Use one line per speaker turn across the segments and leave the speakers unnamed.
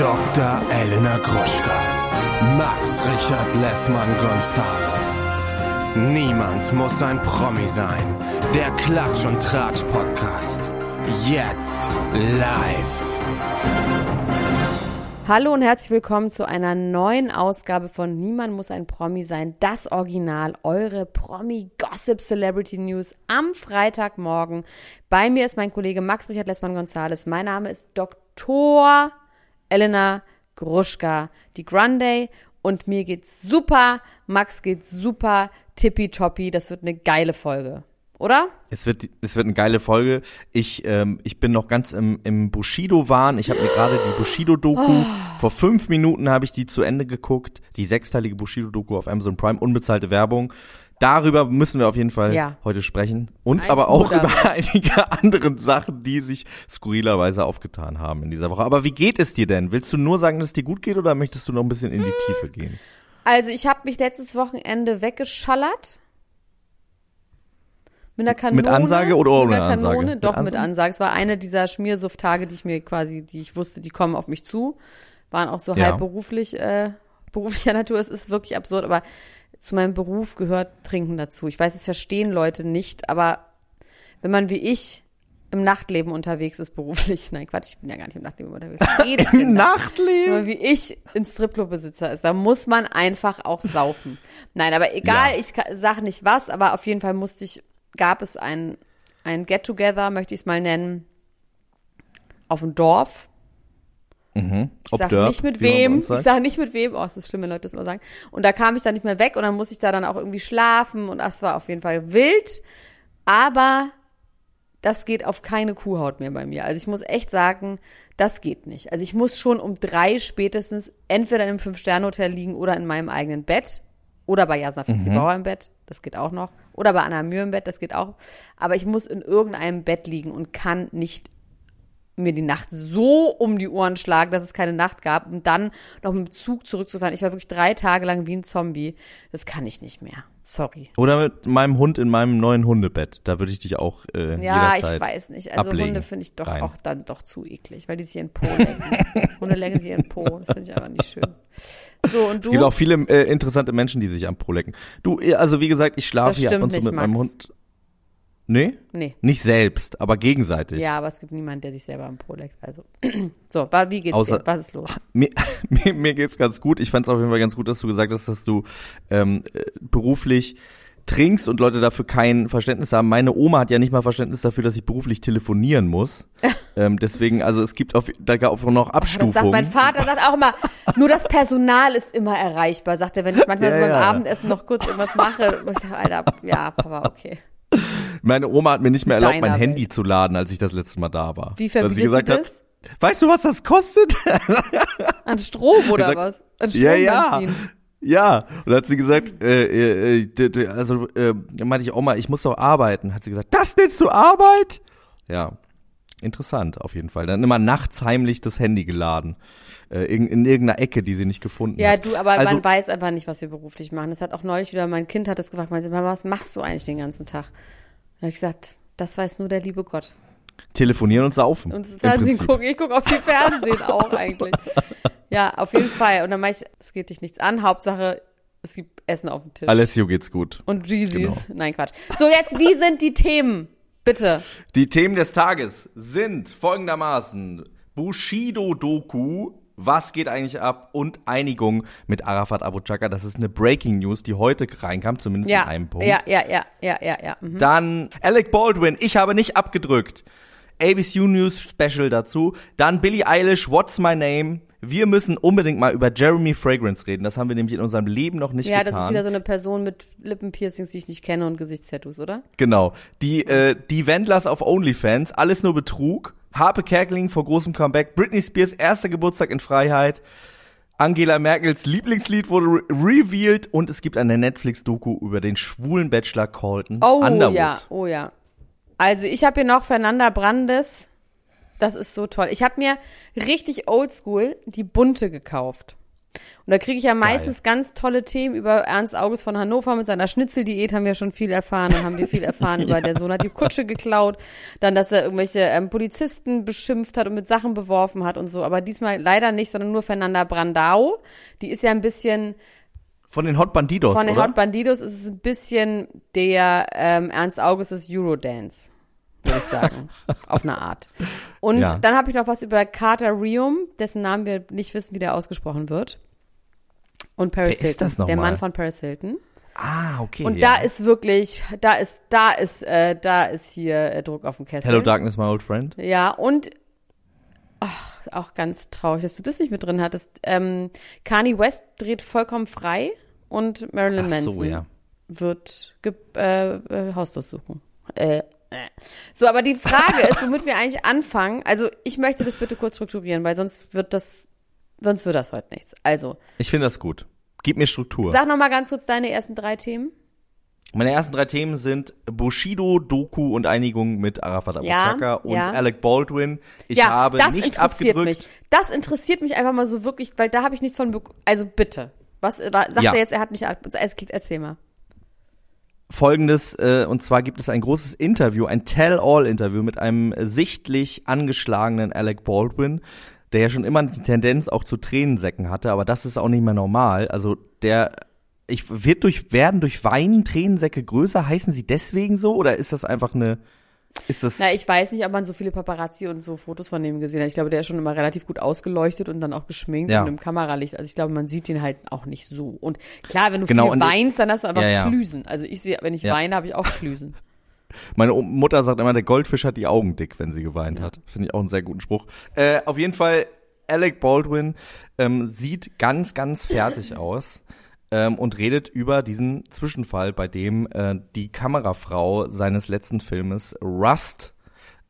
Dr. Elena Gruschka, Max Richard Lessmann Gonzales. Niemand muss ein Promi sein. Der Klatsch und Tratsch Podcast. Jetzt live.
Hallo und herzlich willkommen zu einer neuen Ausgabe von Niemand muss ein Promi sein. Das Original, eure Promi-Gossip Celebrity News am Freitagmorgen. Bei mir ist mein Kollege Max Richard Lessmann Gonzales. Mein Name ist Dr. Elena Gruschka, die Grande. Und mir geht's super. Max geht's super. Tippitoppi. Das wird eine geile Folge. Oder?
Es wird, es wird eine geile Folge. Ich, ähm, ich bin noch ganz im, im Bushido-Wahn. Ich habe mir gerade die Bushido-Doku, oh. vor fünf Minuten habe ich die zu Ende geguckt. Die sechsteilige Bushido-Doku auf Amazon Prime, unbezahlte Werbung. Darüber müssen wir auf jeden Fall ja. heute sprechen. Und Eigentlich aber auch über einige andere Sachen, die sich skurrilerweise aufgetan haben in dieser Woche. Aber wie geht es dir denn? Willst du nur sagen, dass es dir gut geht oder möchtest du noch ein bisschen in die Tiefe gehen?
Also ich habe mich letztes Wochenende weggeschallert. Mit einer Kanone.
Mit Ansage oder ohne
mit einer
Ansage?
Kanone? Doch, mit Ansage? mit Ansage. Es war eine dieser Schmiersuft-Tage, die ich mir quasi, die ich wusste, die kommen auf mich zu. Waren auch so ja. halb beruflich, äh, beruflicher Natur. Es ist wirklich absurd, aber zu meinem Beruf gehört Trinken dazu. Ich weiß, es verstehen Leute nicht, aber wenn man wie ich im Nachtleben unterwegs ist beruflich, nein Quatsch, ich bin ja gar nicht im Nachtleben unterwegs.
Im Nachtleben?
Wenn man wie ich ein Stripclub-Besitzer ist, da muss man einfach auch saufen. Nein, aber egal, ja. ich sage nicht was, aber auf jeden Fall musste ich, gab es ein, ein Get-Together, möchte ich es mal nennen, auf dem Dorf
Mhm.
Ich sage nicht mit wem. Ich sage nicht mit wem. Oh, es ist schlimm, wenn Leute das mal sagen. Und da kam ich dann nicht mehr weg und dann musste ich da dann auch irgendwie schlafen und das war auf jeden Fall wild. Aber das geht auf keine Kuhhaut mehr bei mir. Also ich muss echt sagen, das geht nicht. Also ich muss schon um drei spätestens entweder in einem Fünf-Sterne-Hotel liegen oder in meinem eigenen Bett. Oder bei Jasna Fitzibauer mhm. im Bett, das geht auch noch. Oder bei Anna Mühe im Bett, das geht auch. Aber ich muss in irgendeinem Bett liegen und kann nicht mir die Nacht so um die Ohren schlagen, dass es keine Nacht gab und dann noch mit dem Zug zurückzufahren. Ich war wirklich drei Tage lang wie ein Zombie. Das kann ich nicht mehr. Sorry.
Oder mit meinem Hund in meinem neuen Hundebett. Da würde ich dich auch äh,
Ja, ich weiß nicht. Also ablegen. Hunde finde ich doch Rein. auch dann doch zu eklig, weil die sich ihren Po lecken. Hunde lecken sich ihren Po. Das finde ich einfach nicht schön. So, und du?
Es gibt auch viele äh, interessante Menschen, die sich am Po lecken. Du, also wie gesagt, ich schlafe hier ab und zu mit Max. meinem Hund. Nee?
Nee.
Nicht selbst, aber gegenseitig.
Ja, aber es gibt niemanden, der sich selber am Po leckt. Also. so, wie geht's Außer, dir? Was ist los?
Mir, mir, mir geht's ganz gut. Ich fand es auf jeden Fall ganz gut, dass du gesagt hast, dass du ähm, äh, beruflich trinkst und Leute dafür kein Verständnis haben. Meine Oma hat ja nicht mal Verständnis dafür, dass ich beruflich telefonieren muss. ähm, deswegen, also es gibt auf, da gab auch noch Abstufungen. Das sagt
mein Vater sagt auch immer, nur das Personal ist immer erreichbar, sagt er, wenn ich manchmal ja, so beim ja. Abendessen noch kurz irgendwas mache. Und ich sage, Alter, ja, Papa, okay.
Meine Oma hat mir nicht mehr erlaubt, Deiner mein Handy Welt. zu laden, als ich das letzte Mal da war.
Wie verbietet sie, gesagt das?
Hat, weißt du, was das kostet?
An Strom oder gesagt, was? An Strom
ja, ja. Ja, und dann hat sie gesagt, äh, äh, äh also äh, meinte ich, Oma, ich muss doch arbeiten. Hat sie gesagt, das nennst du Arbeit? Ja, interessant auf jeden Fall. Dann immer nachts heimlich das Handy geladen. Äh, in, in irgendeiner Ecke, die sie nicht gefunden
ja,
hat.
Ja, du, aber also, man weiß einfach nicht, was wir beruflich machen. Das hat auch neulich wieder, mein Kind hat das gefragt, meinte, was machst du eigentlich den ganzen Tag? Da habe ich gesagt, das weiß nur der liebe Gott.
Telefonieren und saufen.
Und das Fernsehen gucken. Ich gucke auf viel Fernsehen auch eigentlich. Ja, auf jeden Fall. Und dann mache ich, es geht dich nichts an. Hauptsache, es gibt Essen auf dem Tisch.
Alessio geht's gut.
Und Jeezys. Genau. Nein, Quatsch. So, jetzt, wie sind die Themen? Bitte.
Die Themen des Tages sind folgendermaßen. Bushido-Doku was geht eigentlich ab und Einigung mit Arafat Abu Chaka. Das ist eine Breaking News, die heute reinkam, zumindest
ja,
in einem Punkt.
Ja, ja, ja, ja, ja, ja.
Mhm. Dann Alec Baldwin, ich habe nicht abgedrückt. ABC News Special dazu. Dann Billie Eilish, What's My Name? Wir müssen unbedingt mal über Jeremy Fragrance reden. Das haben wir nämlich in unserem Leben noch nicht
ja,
getan.
Ja, das ist wieder so eine Person mit Lippenpiercings, die ich nicht kenne und Gesichtstattoos, oder?
Genau. Die, äh, die Wendlers auf OnlyFans, alles nur Betrug. Harpe Kerkeling vor großem Comeback, Britney Spears erster Geburtstag in Freiheit, Angela Merkels Lieblingslied wurde re revealed und es gibt eine Netflix-Doku über den schwulen Bachelor Colton
oh,
Underwood.
ja, oh ja. Also ich habe hier noch Fernanda Brandes. Das ist so toll. Ich habe mir richtig oldschool die bunte gekauft. Und da kriege ich ja meistens Geil. ganz tolle Themen über Ernst August von Hannover mit seiner Schnitzeldiät haben wir schon viel erfahren. Dann haben wir viel erfahren über der Sohn hat die Kutsche geklaut, dann, dass er irgendwelche ähm, Polizisten beschimpft hat und mit Sachen beworfen hat und so. Aber diesmal leider nicht, sondern nur Fernanda Brandau. Die ist ja ein bisschen
von den Hot Bandidos,
Von den
oder?
Hot Bandidos ist es ein bisschen der ähm, Ernst August des Eurodance würde ich sagen. auf eine Art. Und ja. dann habe ich noch was über Carter Rium, dessen Namen wir nicht wissen, wie der ausgesprochen wird. Und Paris
Wer
Hilton.
Ist das noch
der? Mann von Paris Hilton.
Ah, okay.
Und
ja.
da ist wirklich, da ist, da ist, äh, da ist hier äh, Druck auf dem Kessel.
Hello Darkness, my old friend.
Ja, und ach, auch ganz traurig, dass du das nicht mit drin hattest. Ähm, Kanye West dreht vollkommen frei und Marilyn ach Manson so, ja. wird äh, äh, Hausdurchsuchung. Äh, so, aber die Frage ist, womit wir eigentlich anfangen. Also, ich möchte das bitte kurz strukturieren, weil sonst wird das, sonst wird das heute nichts. Also.
Ich finde das gut. Gib mir Struktur.
Sag noch mal ganz kurz deine ersten drei Themen.
Meine ersten drei Themen sind Bushido, Doku und Einigung mit Arafat Abu ja, und ja. Alec Baldwin. Ich ja, habe das nicht interessiert abgedrückt.
Mich. Das interessiert mich einfach mal so wirklich, weil da habe ich nichts von. Also bitte. Was sagt er jetzt? Er hat nicht. Erzähl mal.
Folgendes, äh, und zwar gibt es ein großes Interview, ein Tell-All-Interview mit einem sichtlich angeschlagenen Alec Baldwin, der ja schon immer die Tendenz auch zu Tränensäcken hatte, aber das ist auch nicht mehr normal. Also der ich wird durch werden durch Weinen Tränensäcke größer, heißen sie deswegen so oder ist das einfach eine ist das
Na, ich weiß nicht, ob man so viele Paparazzi und so Fotos von dem gesehen hat. Ich glaube, der ist schon immer relativ gut ausgeleuchtet und dann auch geschminkt ja. und im Kameralicht. Also ich glaube, man sieht ihn halt auch nicht so. Und klar, wenn du genau, viel weinst, dann hast du einfach ja, ja. Klüsen. Also ich sehe, wenn ich weine, habe ich auch Klüsen.
Meine Mutter sagt immer, der Goldfisch hat die Augen dick, wenn sie geweint hat. Finde ich auch einen sehr guten Spruch. Äh, auf jeden Fall, Alec Baldwin ähm, sieht ganz, ganz fertig aus ähm, und redet über diesen Zwischenfall, bei dem äh, die Kamerafrau seines letzten Filmes Rust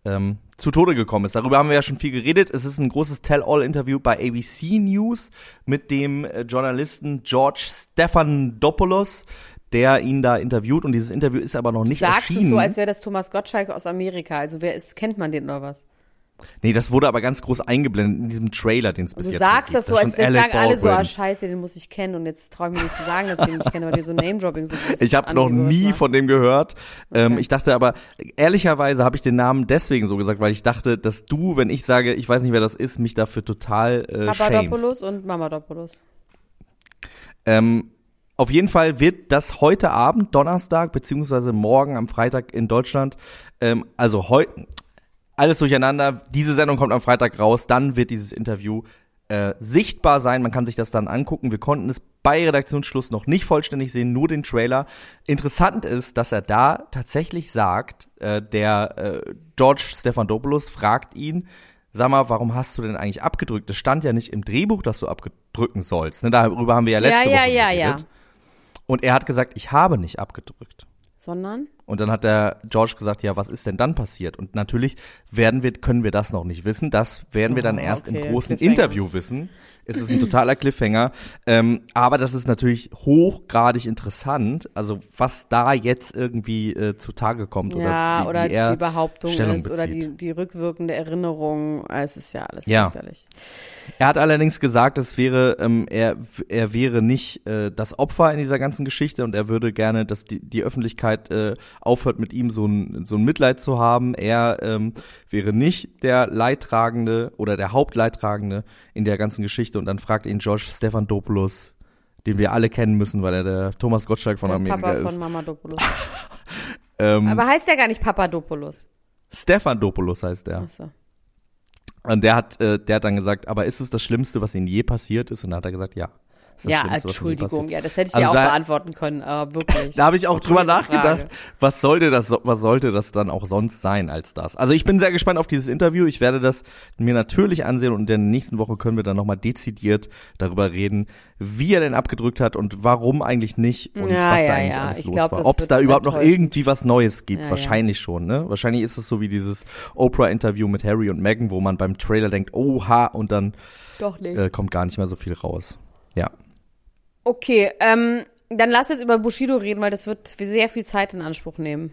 ähm, zu Tode gekommen ist. Darüber haben wir ja schon viel geredet. Es ist ein großes Tell-All-Interview bei ABC News mit dem äh, Journalisten George Stephanopoulos, der ihn da interviewt. Und dieses Interview ist aber noch nicht
Sagst
erschienen.
Sagst es so, als wäre das Thomas Gottschalk aus Amerika. Also wer ist, kennt man den oder was?
Nee, das wurde aber ganz groß eingeblendet in diesem Trailer, den es bis
du
jetzt
sagst
das
so, als das sagen alle so, ah, scheiße, den muss ich kennen und jetzt traue ich mir nicht zu sagen, dass ich den nicht kenne, weil die so Name-Dropping so
Ich habe noch nie war. von dem gehört. Ähm, okay. ich dachte aber, ehrlicherweise habe ich den Namen deswegen so gesagt, weil ich dachte, dass du, wenn ich sage, ich weiß nicht, wer das ist, mich dafür total äh,
Papadopoulos und Mamadopoulos.
Ähm, auf jeden Fall wird das heute Abend, Donnerstag, beziehungsweise morgen am Freitag in Deutschland, ähm, also heute, alles durcheinander. Diese Sendung kommt am Freitag raus, dann wird dieses Interview äh, sichtbar sein. Man kann sich das dann angucken. Wir konnten es bei Redaktionsschluss noch nicht vollständig sehen, nur den Trailer. Interessant ist, dass er da tatsächlich sagt, äh, der äh, George Stephanopoulos fragt ihn, sag mal, warum hast du denn eigentlich abgedrückt? Das stand ja nicht im Drehbuch, dass du abdrücken sollst. Ne, darüber haben wir ja letzte ja, Woche ja, ja, geredet. Ja. Und er hat gesagt, ich habe nicht abgedrückt.
Sondern?
Und dann hat der George gesagt, ja, was ist denn dann passiert? Und natürlich werden wir, können wir das noch nicht wissen. Das werden wir dann oh, erst okay, im großen Interview wissen. Es ist ein totaler Cliffhanger. Ähm, aber das ist natürlich hochgradig interessant. Also was da jetzt irgendwie äh, zutage kommt oder
ja,
wie,
oder
wie er
die Behauptung
Stellung
ist
bezieht.
oder die, die rückwirkende Erinnerung. Es ist ja alles ja. fürchterlich.
Er hat allerdings gesagt, es wäre ähm, er er wäre nicht äh, das Opfer in dieser ganzen Geschichte und er würde gerne, dass die, die Öffentlichkeit äh, aufhört mit ihm so ein so ein Mitleid zu haben. Er ähm, wäre nicht der Leidtragende oder der Hauptleidtragende in der ganzen Geschichte und dann fragt ihn Josh Stephanopoulos, den wir alle kennen müssen, weil er der Thomas Gottschalk von der Amerika
Papa
ist.
von Mamadopoulos. ähm, Aber heißt der gar nicht Papadopoulos?
Stephanopoulos heißt er. Ach so. Und der hat, äh, der hat dann gesagt, aber ist es das Schlimmste, was Ihnen je passiert ist? Und dann hat er gesagt, ja
ja, Entschuldigung, ja, das hätte ich also ja auch da, beantworten können, aber wirklich.
Da habe ich auch drüber nachgedacht, was sollte das, was sollte das dann auch sonst sein als das? Also ich bin sehr gespannt auf dieses Interview. Ich werde das mir natürlich ansehen und in der nächsten Woche können wir dann nochmal dezidiert darüber reden, wie er denn abgedrückt hat und warum eigentlich nicht und
ja,
was
ja,
da eigentlich
ja.
alles
ich
los
glaub,
war. Ob es da überhaupt noch irgendwie was Neues gibt, wahrscheinlich schon, ne? Wahrscheinlich ist es so wie dieses Oprah-Interview mit Harry und Meghan, wo man beim Trailer denkt, oha, und dann äh, kommt gar nicht mehr so viel raus. Ja.
Okay, ähm, dann lass jetzt über Bushido reden, weil das wird sehr viel Zeit in Anspruch nehmen.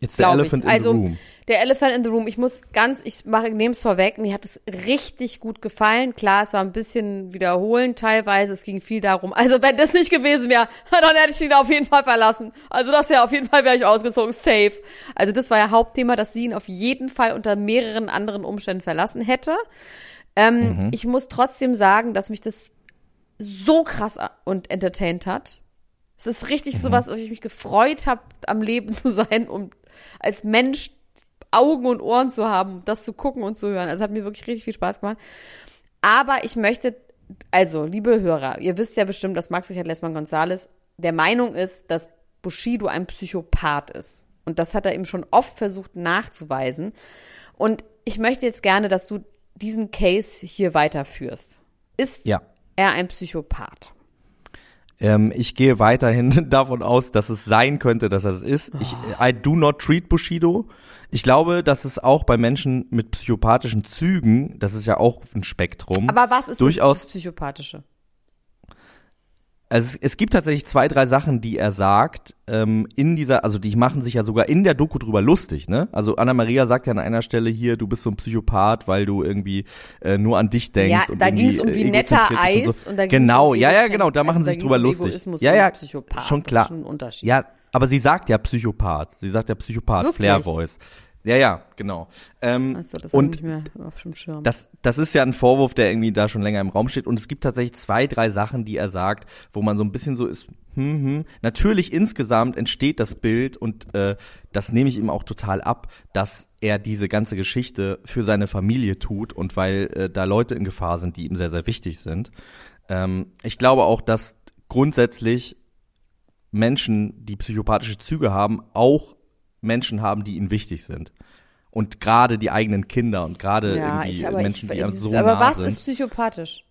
Jetzt der Elephant
ich. in also, the Room. Der Elephant in the Room. Ich muss ganz, ich mache, nehme es vorweg. Mir hat es richtig gut gefallen. Klar, es war ein bisschen wiederholend teilweise. Es ging viel darum. Also wenn das nicht gewesen wäre, dann hätte ich ihn auf jeden Fall verlassen. Also das wäre auf jeden Fall wäre ich ausgezogen. Safe. Also das war ja Hauptthema, dass sie ihn auf jeden Fall unter mehreren anderen Umständen verlassen hätte. Ähm, mhm. Ich muss trotzdem sagen, dass mich das so krass und entertained hat. Es ist richtig mhm. so was, dass ich mich gefreut habe, am Leben zu sein, um als Mensch Augen und Ohren zu haben, das zu gucken und zu hören. Also hat mir wirklich richtig viel Spaß gemacht. Aber ich möchte, also, liebe Hörer, ihr wisst ja bestimmt, dass Max Richard Lessmann Gonzales der Meinung ist, dass Bushido ein Psychopath ist. Und das hat er eben schon oft versucht nachzuweisen. Und ich möchte jetzt gerne, dass du diesen Case hier weiterführst. Ist ja. Er ein Psychopath?
Ähm, ich gehe weiterhin davon aus, dass es sein könnte, dass er es ist. Ich, oh. I do not treat Bushido. Ich glaube, dass es auch bei Menschen mit psychopathischen Zügen, das ist ja auch ein Spektrum.
Aber was ist durchaus das Psychopathische?
Also es, es gibt tatsächlich zwei, drei Sachen, die er sagt, ähm, in dieser, also die machen sich ja sogar in der Doku drüber lustig, ne? Also Anna-Maria sagt ja an einer Stelle hier, du bist so ein Psychopath, weil du irgendwie äh, nur an dich denkst.
Ja, und da ging es um wie netter Eis und, so.
und da Genau, um ja, ja, genau, da machen also, sie sich drüber um lustig.
Egoismus
ja, ja,
Psychopath.
schon klar.
Das ist schon ein Unterschied.
Ja, aber sie sagt ja Psychopath. Sie sagt ja Psychopath, Flair Voice. Ja, ja, genau. Ähm,
Achso, das und nicht mehr auf dem Schirm.
Das, das ist ja ein Vorwurf, der irgendwie da schon länger im Raum steht. Und es gibt tatsächlich zwei, drei Sachen, die er sagt, wo man so ein bisschen so ist, hm, hm. Natürlich insgesamt entsteht das Bild und äh, das nehme ich ihm auch total ab, dass er diese ganze Geschichte für seine Familie tut und weil äh, da Leute in Gefahr sind, die ihm sehr, sehr wichtig sind. Ähm, ich glaube auch, dass grundsätzlich Menschen, die psychopathische Züge haben, auch Menschen haben, die ihnen wichtig sind. Und gerade die eigenen Kinder und gerade ja, irgendwie ich, Menschen, ich, die so
aber
nah
was
sind.
ist psychopathisch?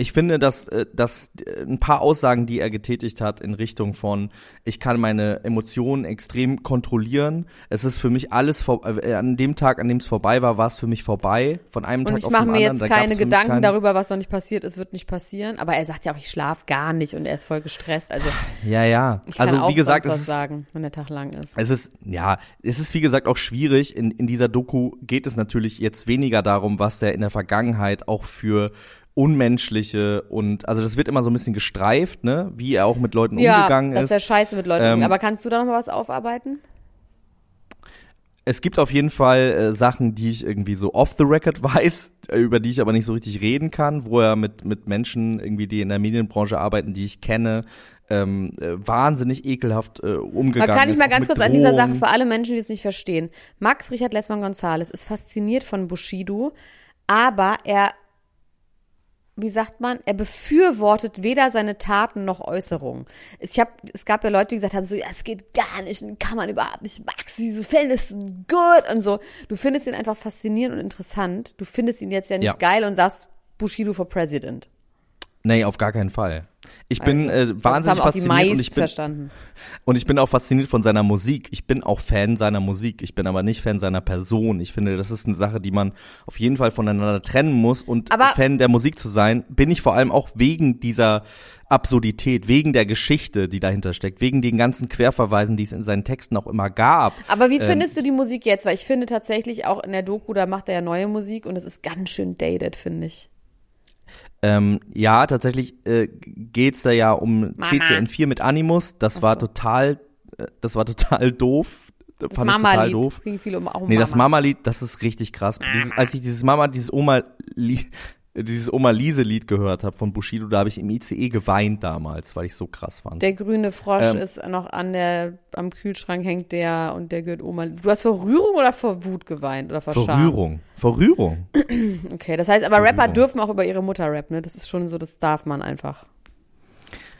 Ich finde, dass, äh, dass ein paar Aussagen, die er getätigt hat in Richtung von, ich kann meine Emotionen extrem kontrollieren. Es ist für mich alles, vor, äh, an dem Tag, an dem es vorbei war, war es für mich vorbei. Von einem
und
Tag auf den
anderen.
Und
ich mache mir jetzt keine Gedanken darüber, was noch nicht passiert ist, wird nicht passieren. Aber er sagt ja auch, ich schlafe gar nicht und er ist voll gestresst. Also
ja, ja.
Ich
kann also
auch
wie gesagt,
was
es ist,
sagen, wenn der Tag lang ist.
Es ist ja, es ist wie gesagt auch schwierig. In in dieser Doku geht es natürlich jetzt weniger darum, was der in der Vergangenheit auch für unmenschliche und also das wird immer so ein bisschen gestreift, ne, wie er auch mit Leuten
ja,
umgegangen ist.
Ja, dass er scheiße mit Leuten ähm, Aber kannst du da noch mal was aufarbeiten?
Es gibt auf jeden Fall äh, Sachen, die ich irgendwie so off the record weiß, über die ich aber nicht so richtig reden kann, wo er mit mit Menschen irgendwie, die in der Medienbranche arbeiten, die ich kenne, ähm, äh, wahnsinnig ekelhaft äh, umgegangen
ist. Kann ich mal ganz kurz
Drohungen.
an dieser Sache für alle Menschen, die es nicht verstehen. Max Richard Lessmann Gonzales ist fasziniert von Bushido, aber er wie sagt man, er befürwortet weder seine Taten noch Äußerungen. Ich hab, es gab ja Leute, die gesagt haben, so, ja, es geht gar nicht, kann man überhaupt nicht, Max, wieso findest du gut und so. Du findest ihn einfach faszinierend und interessant. Du findest ihn jetzt ja nicht ja. geil und sagst Bushido for President.
Nee, auf gar keinen Fall. Ich also, bin äh, wahnsinnig fasziniert und ich bin
verstanden.
und ich bin auch fasziniert von seiner Musik. Ich bin auch Fan seiner Musik. Ich bin aber nicht Fan seiner Person. Ich finde, das ist eine Sache, die man auf jeden Fall voneinander trennen muss. Und aber Fan der Musik zu sein, bin ich vor allem auch wegen dieser Absurdität, wegen der Geschichte, die dahinter steckt, wegen den ganzen Querverweisen, die es in seinen Texten auch immer gab.
Aber wie ähm, findest du die Musik jetzt? Weil ich finde tatsächlich auch in der Doku, da macht er ja neue Musik und es ist ganz schön dated, finde ich.
Ähm, ja, tatsächlich äh, geht's da ja um Mama. CCN4 mit Animus. Das so. war total, äh, das war total doof. Das fand Mama ich total doof. Es ging viel um, auch um nee, Mama. das Mama-Lied, das ist richtig krass. Dieses, als ich dieses Mama, dieses Oma-Lied, dieses Oma Liese Lied gehört habe von Bushido, da habe ich im ICE geweint damals, weil ich so krass fand.
Der grüne Frosch ähm, ist noch an der am Kühlschrank hängt der und der gehört Oma. Du hast vor Rührung oder vor Wut geweint oder vor, vor
Scham? Rührung. Vor Rührung.
okay, das heißt aber vor Rapper Rührung. dürfen auch über ihre Mutter rappen, ne? Das ist schon so, das darf man einfach.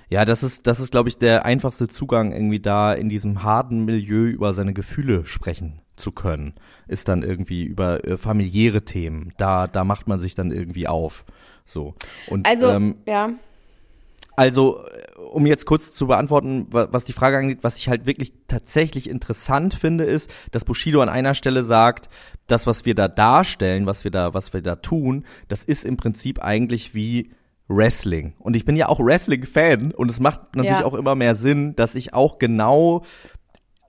Ja, das ist, das ist, glaube ich, der einfachste Zugang, irgendwie da in diesem harten Milieu über seine Gefühle sprechen zu können, ist dann irgendwie über äh, familiäre Themen. Da, da macht man sich dann irgendwie auf. So. Und,
also, ähm, ja.
Also, äh, um jetzt kurz zu beantworten, was die Frage angeht, was ich halt wirklich tatsächlich interessant finde, ist, dass Bushido an einer Stelle sagt, das, was wir da darstellen, was wir da, was wir da tun, das ist im Prinzip eigentlich wie Wrestling. Und ich bin ja auch Wrestling-Fan und es macht natürlich ja. auch immer mehr Sinn, dass ich auch genau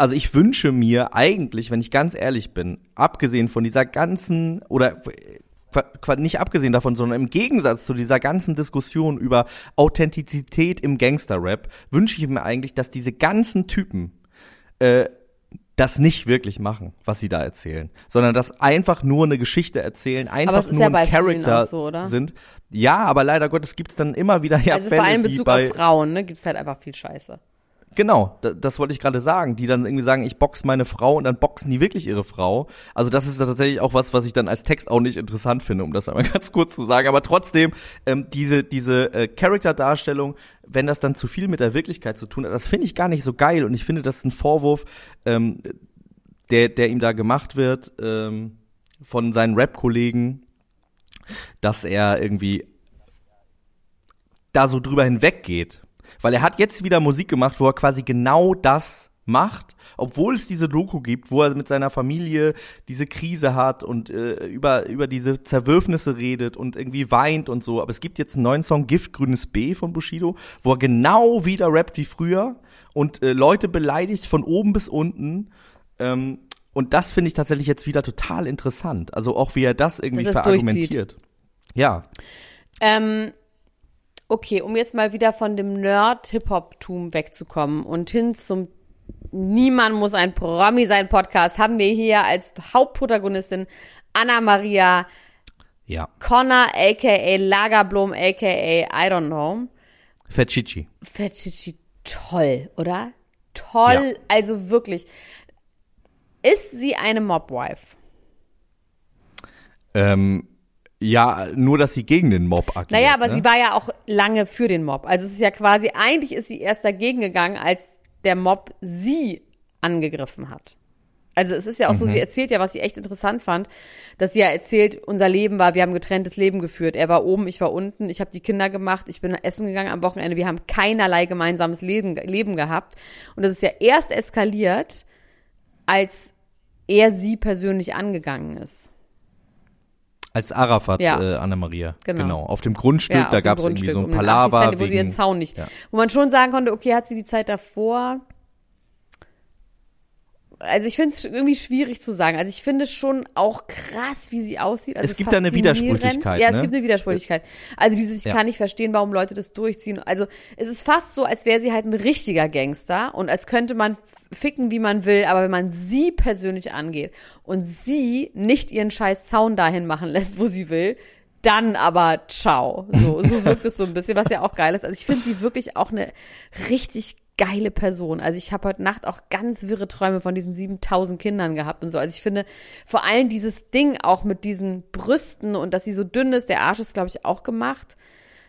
also ich wünsche mir eigentlich, wenn ich ganz ehrlich bin, abgesehen von dieser ganzen oder nicht abgesehen davon, sondern im Gegensatz zu dieser ganzen Diskussion über Authentizität im Gangster-Rap, wünsche ich mir eigentlich, dass diese ganzen Typen äh, das nicht wirklich machen, was sie da erzählen, sondern das einfach nur eine Geschichte erzählen, einfach nur ja ein Charakter so, sind. Ja, aber leider Gottes gibt's dann immer wieder ja
Also Fälle, vor allem in Bezug auf Frauen, ne, gibt's halt einfach viel Scheiße.
Genau, das, wollte ich gerade sagen, die dann irgendwie sagen, ich box meine Frau und dann boxen die wirklich ihre Frau. Also das ist tatsächlich auch was, was ich dann als Text auch nicht interessant finde, um das einmal ganz kurz zu sagen. Aber trotzdem, ähm, diese, diese äh, Charakterdarstellung, wenn das dann zu viel mit der Wirklichkeit zu tun hat, das finde ich gar nicht so geil. Und ich finde, das ist ein Vorwurf, ähm, der, der ihm da gemacht wird ähm, von seinen Rap-Kollegen, dass er irgendwie da so drüber hinweggeht weil er hat jetzt wieder Musik gemacht, wo er quasi genau das macht, obwohl es diese Doku gibt, wo er mit seiner Familie diese Krise hat und äh, über über diese Zerwürfnisse redet und irgendwie weint und so. Aber es gibt jetzt einen neuen Song Giftgrünes B von Bushido, wo er genau wieder rappt wie früher und äh, Leute beleidigt von oben bis unten. Ähm, und das finde ich tatsächlich jetzt wieder total interessant. Also auch wie er das irgendwie verargumentiert. Ja.
Ähm, okay, um jetzt mal wieder von dem Nerd-Hip-Hop-Tum wegzukommen und hin zum Niemand muss ein Promi sein Podcast, haben wir hier als Hauptprotagonistin Anna Maria
ja.
Connor, aka Lagerblom, aka I don't know.
Fetchici.
Fetchici, toll, oder? Toll, ja. also wirklich. Ist sie eine Mobwife?
Ähm, ja, nur dass sie gegen den Mob
agiert. Naja, aber ne? sie war ja auch lange für den Mob. Also es ist ja quasi, eigentlich ist sie erst dagegen gegangen, als der Mob sie angegriffen hat. Also es ist ja auch mhm. so, sie mhm. erzählt ja, was ich echt interessant fand, dass sie ja erzählt, unser Leben war, wir haben getrenntes Leben geführt. Er war oben, ich war unten, ich habe die Kinder gemacht, ich bin essen gegangen am Wochenende, wir haben keinerlei gemeinsames Leben, Leben gehabt. Und das ist ja erst eskaliert, als er sie persönlich angegangen ist.
Als Arafat, ja. äh, Anna-Maria. Genau. genau. Auf dem Grundstück, ja, da gab es irgendwie so ein Palaver.
Um wo sie ihren Zaun nicht. Ja. Wo man schon sagen konnte, okay, hat sie die Zeit davor also ich finde es irgendwie schwierig zu sagen. Also ich finde es schon auch krass, wie sie aussieht. Also
es gibt da eine Widersprüchlichkeit.
Ja, es ne? gibt eine Widersprüchlichkeit. Also dieses, ich ja. kann nicht verstehen, warum Leute das durchziehen. Also es ist fast so, als wäre sie halt ein richtiger Gangster und als könnte man ficken, wie man will, aber wenn man sie persönlich angeht und sie nicht ihren scheiß Zaun dahin machen lässt, wo sie will, dann aber ciao. So, so wirkt es so ein bisschen, was ja auch geil ist. Also ich finde sie wirklich auch eine richtig geile Person. Also ich habe heute Nacht auch ganz wirre Träume von diesen 7000 Kindern gehabt und so. Also ich finde vor allem dieses Ding auch mit diesen Brüsten und dass sie so dünn ist, der Arsch ist, glaube ich, auch gemacht.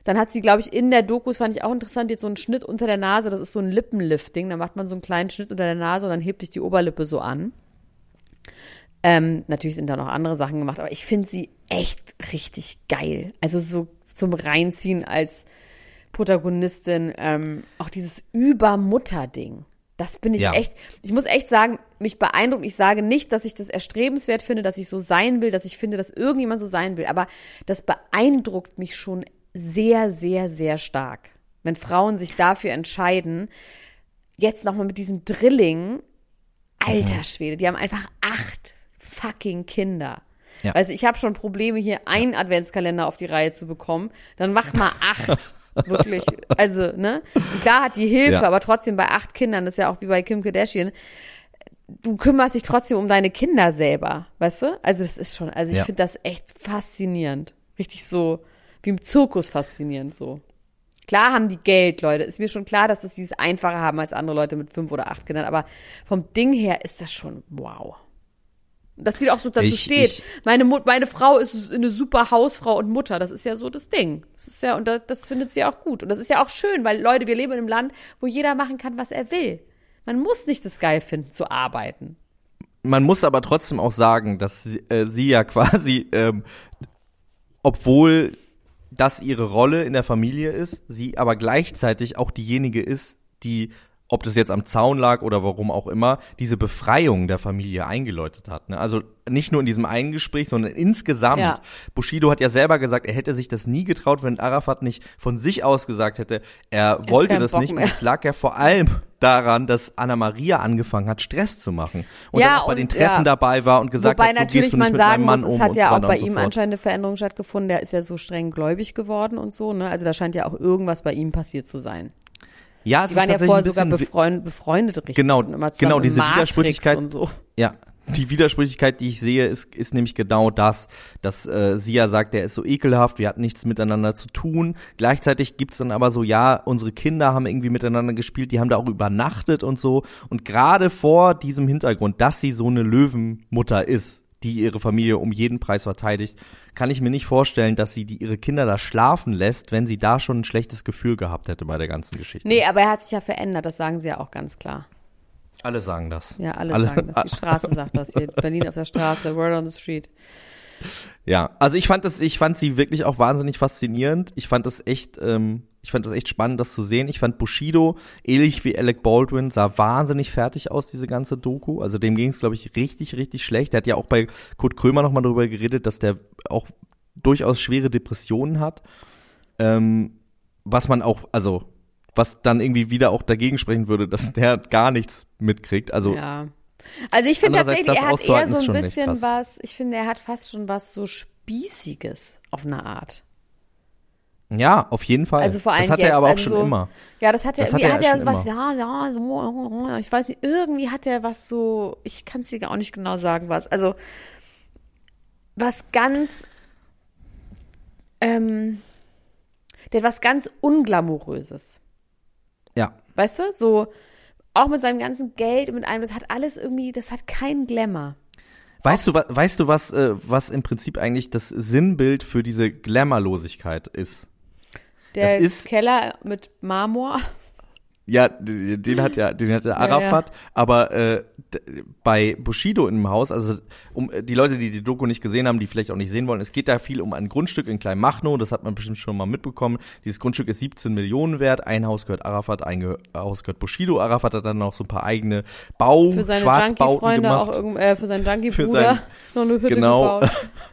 Dann hat sie, glaube ich, in der Doku, das fand ich auch interessant, jetzt so einen Schnitt unter der Nase. Das ist so ein Lippenlifting. Da macht man so einen kleinen Schnitt unter der Nase und dann hebt sich die Oberlippe so an. Ähm, natürlich sind da noch andere Sachen gemacht, aber ich finde sie echt richtig geil. Also so zum Reinziehen als Protagonistin, ähm, auch dieses Übermutter-Ding. Das bin ich ja. echt, ich muss echt sagen, mich beeindruckt. Ich sage nicht, dass ich das erstrebenswert finde, dass ich so sein will, dass ich finde, dass irgendjemand so sein will, aber das beeindruckt mich schon sehr, sehr, sehr stark. Wenn Frauen sich dafür entscheiden, jetzt nochmal mit diesen Drilling, alter mhm. Schwede, die haben einfach acht fucking Kinder. Ja. Also ich habe schon Probleme, hier einen Adventskalender auf die Reihe zu bekommen. Dann mach mal acht. Wirklich. Also, ne? Und klar hat die Hilfe, ja. aber trotzdem bei acht Kindern, das ist ja auch wie bei Kim Kardashian, du kümmerst dich trotzdem um deine Kinder selber, weißt du? Also das ist schon, also ich ja. finde das echt faszinierend. Richtig so, wie im Zirkus faszinierend so. Klar haben die Geld, Leute. Ist mir schon klar, dass das dieses einfacher haben als andere Leute mit fünf oder acht Kindern. Aber vom Ding her ist das schon wow. Dass sie auch so dazu ich, steht. Ich, meine, Mut, meine Frau ist eine super Hausfrau und Mutter. Das ist ja so das Ding. Das ist ja, und das, das findet sie auch gut. Und das ist ja auch schön, weil Leute, wir leben in einem Land, wo jeder machen kann, was er will. Man muss nicht das geil finden, zu arbeiten.
Man muss aber trotzdem auch sagen, dass sie, äh, sie ja quasi, ähm, obwohl das ihre Rolle in der Familie ist, sie aber gleichzeitig auch diejenige ist, die ob das jetzt am Zaun lag oder warum auch immer, diese Befreiung der Familie eingeläutet hat. Ne? Also nicht nur in diesem einen Gespräch, sondern insgesamt. Ja. Bushido hat ja selber gesagt, er hätte sich das nie getraut, wenn Arafat nicht von sich aus gesagt hätte, er, er wollte das Bock nicht. Mehr. Und es lag ja vor allem daran, dass Anna Maria angefangen hat, Stress zu machen. Und ja, auch bei den Treffen ja. dabei war und gesagt
Wobei
hat, so
natürlich
gehst du nicht
man sagen
Mann
muss,
um
es hat ja auch bei ihm so anscheinend eine Veränderung stattgefunden. Der ist ja so streng gläubig geworden und so. Ne? Also da scheint ja auch irgendwas bei ihm passiert zu sein.
Ja, es
die waren ja vorher sogar befreund, befreundet, richtig.
Genau, genau diese Widersprüchlichkeit.
Und so.
Ja, die Widersprüchlichkeit, die ich sehe, ist, ist nämlich genau das, dass äh, sie ja sagt, der ist so ekelhaft, wir hatten nichts miteinander zu tun. Gleichzeitig gibt's dann aber so, ja, unsere Kinder haben irgendwie miteinander gespielt, die haben da auch übernachtet und so. Und gerade vor diesem Hintergrund, dass sie so eine Löwenmutter ist, die ihre Familie um jeden Preis verteidigt, kann ich mir nicht vorstellen, dass sie die, ihre Kinder da schlafen lässt, wenn sie da schon ein schlechtes Gefühl gehabt hätte bei der ganzen Geschichte.
Nee, aber er hat sich ja verändert, das sagen sie ja auch ganz klar.
Alle sagen das.
Ja, alle, alle sagen das. Die Straße sagt das hier. Berlin auf der Straße, Word on the Street.
Ja, also ich fand das, ich fand sie wirklich auch wahnsinnig faszinierend. Ich fand das echt, ähm, ich fand das echt spannend, das zu sehen. Ich fand Bushido, ähnlich wie Alec Baldwin, sah wahnsinnig fertig aus, diese ganze Doku. Also dem ging es, glaube ich, richtig, richtig schlecht. Der hat ja auch bei Kurt Krömer nochmal darüber geredet, dass der auch durchaus schwere Depressionen hat. Ähm, was man auch, also, was dann irgendwie wieder auch dagegen sprechen würde, dass der gar nichts mitkriegt. Also
ja. Also ich finde tatsächlich, er hat eher so ein bisschen was, ich finde, er hat fast schon was so Spießiges auf eine Art.
Ja, auf jeden Fall.
Also vor allem
das hat
jetzt,
er aber auch
also
schon
so,
immer.
Ja, das hat er, das irgendwie hat er, hat er was,
immer.
ja, ja, so, ich weiß nicht, irgendwie hat er was so, ich kann es dir auch nicht genau sagen, was. Also, was ganz, ähm, der hat was ganz Unglamouröses.
Ja.
Weißt du, so, auch mit seinem ganzen Geld und mit allem, das hat alles irgendwie, das hat keinen Glamour.
Weißt du, weißt du, was, äh, was im Prinzip eigentlich das Sinnbild für diese Glamourlosigkeit ist?
Der ist, Keller mit Marmor.
Ja, den hat ja, den hat der Arafat, ja, ja. aber äh, bei Bushido im Haus, also um die Leute, die die Doku nicht gesehen haben, die vielleicht auch nicht sehen wollen, es geht da viel um ein Grundstück in Kleinmachnow, das hat man bestimmt schon mal mitbekommen. Dieses Grundstück ist 17 Millionen wert, ein Haus gehört Arafat, ein Haus gehört Bushido. Arafat hat dann noch so ein paar eigene Bau,
für seine
Schwarzbauten
gemacht. Auch äh, für seinen Junkie-Bruder noch eine Hütte
genau.
gebaut.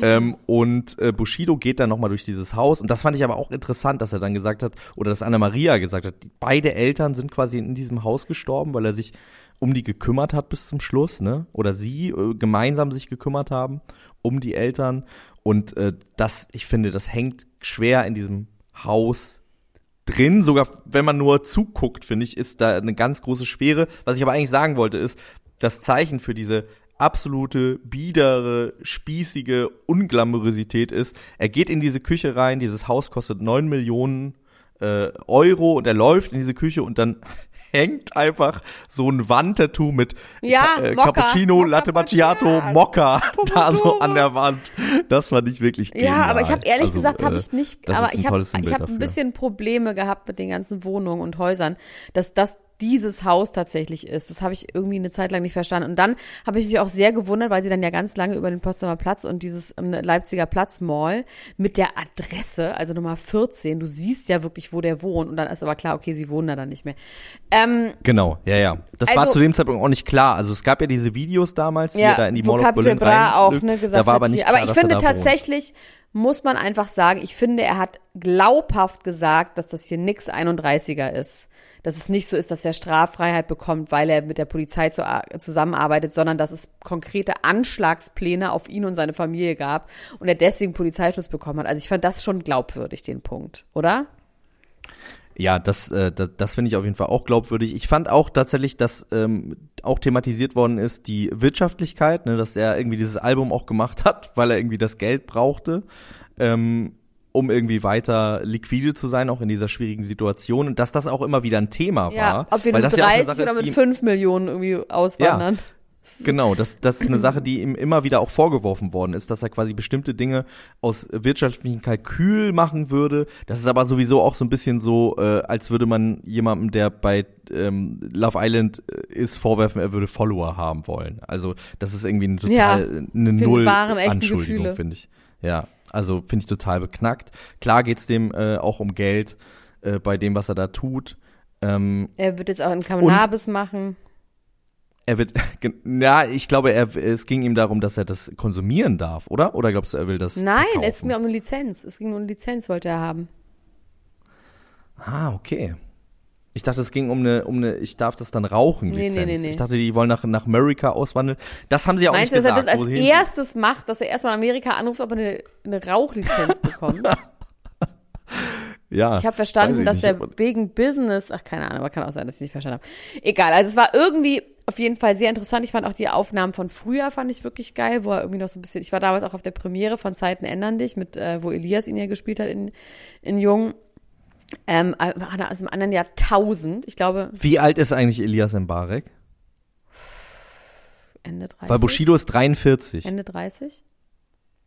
ähm, und äh, Bushido geht dann nochmal durch dieses Haus. Und das fand ich aber auch interessant, dass er dann gesagt hat, oder dass Anna Maria gesagt hat, beide Eltern sind quasi in diesem Haus gestorben, weil er sich um die gekümmert hat bis zum Schluss, ne? Oder sie äh, gemeinsam sich gekümmert haben um die Eltern. Und äh, das, ich finde, das hängt schwer in diesem Haus drin. Sogar wenn man nur zuguckt, finde ich, ist da eine ganz große Schwere. Was ich aber eigentlich sagen wollte, ist, das Zeichen für diese absolute biedere, spießige Unglamourosität ist. Er geht in diese Küche rein, dieses Haus kostet neun Millionen äh, Euro und er läuft in diese Küche und dann hängt einfach so ein Wandtattoo mit
ja,
äh,
Mokka,
Cappuccino,
Mokka,
Latte Macchiato, Mokka da so an der Wand. Das fand ich wirklich genial.
Ja, aber ich habe ehrlich
also,
gesagt, habe
äh,
ich nicht, aber ich habe ich habe ein bisschen Probleme gehabt mit den ganzen Wohnungen und Häusern, dass das dieses Haus tatsächlich ist. Das habe ich irgendwie eine Zeit lang nicht verstanden. Und dann habe ich mich auch sehr gewundert, weil sie dann ja ganz lange über den Potsdamer Platz und dieses ähm, Leipziger Platz Mall mit der Adresse, also Nummer 14, du siehst ja wirklich, wo der wohnt. Und dann ist aber klar, okay, sie wohnen da dann nicht mehr. Ähm,
genau, ja, ja. Das also, war zu dem Zeitpunkt auch nicht klar. Also es gab ja diese Videos damals, wie
ja,
er da in die Mall of Berlin
rein, auch ne, gesagt
da war aber nicht klar,
Aber ich finde tatsächlich, muss man einfach sagen, ich finde, er hat glaubhaft gesagt, dass das hier nix 31er ist dass es nicht so ist, dass er Straffreiheit bekommt, weil er mit der Polizei zu, zusammenarbeitet, sondern dass es konkrete Anschlagspläne auf ihn und seine Familie gab und er deswegen Polizeischutz bekommen hat. Also ich fand das schon glaubwürdig, den Punkt, oder?
Ja, das, äh, das, das finde ich auf jeden Fall auch glaubwürdig. Ich fand auch tatsächlich, dass ähm, auch thematisiert worden ist, die Wirtschaftlichkeit, ne, dass er irgendwie dieses Album auch gemacht hat, weil er irgendwie das Geld brauchte. Ähm, um irgendwie weiter liquide zu sein, auch in dieser schwierigen Situation. Und dass das auch immer wieder ein Thema war.
Ja, ob wir mit 30 ja oder mit 5 Millionen irgendwie auswandern. Ja.
Genau, das, das ist eine Sache, die ihm immer wieder auch vorgeworfen worden ist, dass er quasi bestimmte Dinge aus wirtschaftlichen Kalkül machen würde. Das ist aber sowieso auch so ein bisschen so, äh, als würde man jemandem, der bei ähm, Love Island äh, ist, vorwerfen, er würde Follower haben wollen. Also das ist irgendwie eine total ja, eine Null-Anschuldigung, finde ich. Ja, also finde ich total beknackt. Klar geht's dem äh, auch um Geld äh, bei dem, was er da tut. Ähm,
er wird jetzt auch einen Cannabis machen.
Er wird, ja, ich glaube, er, es ging ihm darum, dass er das konsumieren darf, oder? Oder glaubst du, er will das?
Nein,
verkaufen?
es ging um eine Lizenz. Es ging um eine Lizenz, wollte er haben.
Ah, okay. Ich dachte, es ging um eine, um eine, ich darf das dann rauchen,
Nee, nee,
Lizenz.
nee, nee.
Ich dachte, die wollen nach, nach Amerika auswandeln. Das haben sie auch
Meinst du,
nicht
dass er
gesagt.
das als erstes macht, dass er erstmal Amerika anruft, ob er eine, eine Rauchlizenz bekommt?
Ja.
Ich habe verstanden, dass
ich
er
nicht, aber-
wegen Business, ach keine Ahnung, aber kann auch sein, dass ich nicht verstanden habe. Egal, also es war irgendwie auf jeden Fall sehr interessant. Ich fand auch die Aufnahmen von früher fand ich wirklich geil, wo er irgendwie noch so ein bisschen, ich war damals auch auf der Premiere von Zeiten ändern dich, mit, äh, wo Elias ihn ja gespielt hat in, in Jung. Ähm, da aus dem anderen Jahr 1000, ich glaube
Wie alt ist eigentlich Elias Mbarek?
Ende 30.
Weil Bushido ist 43.
Ende 30?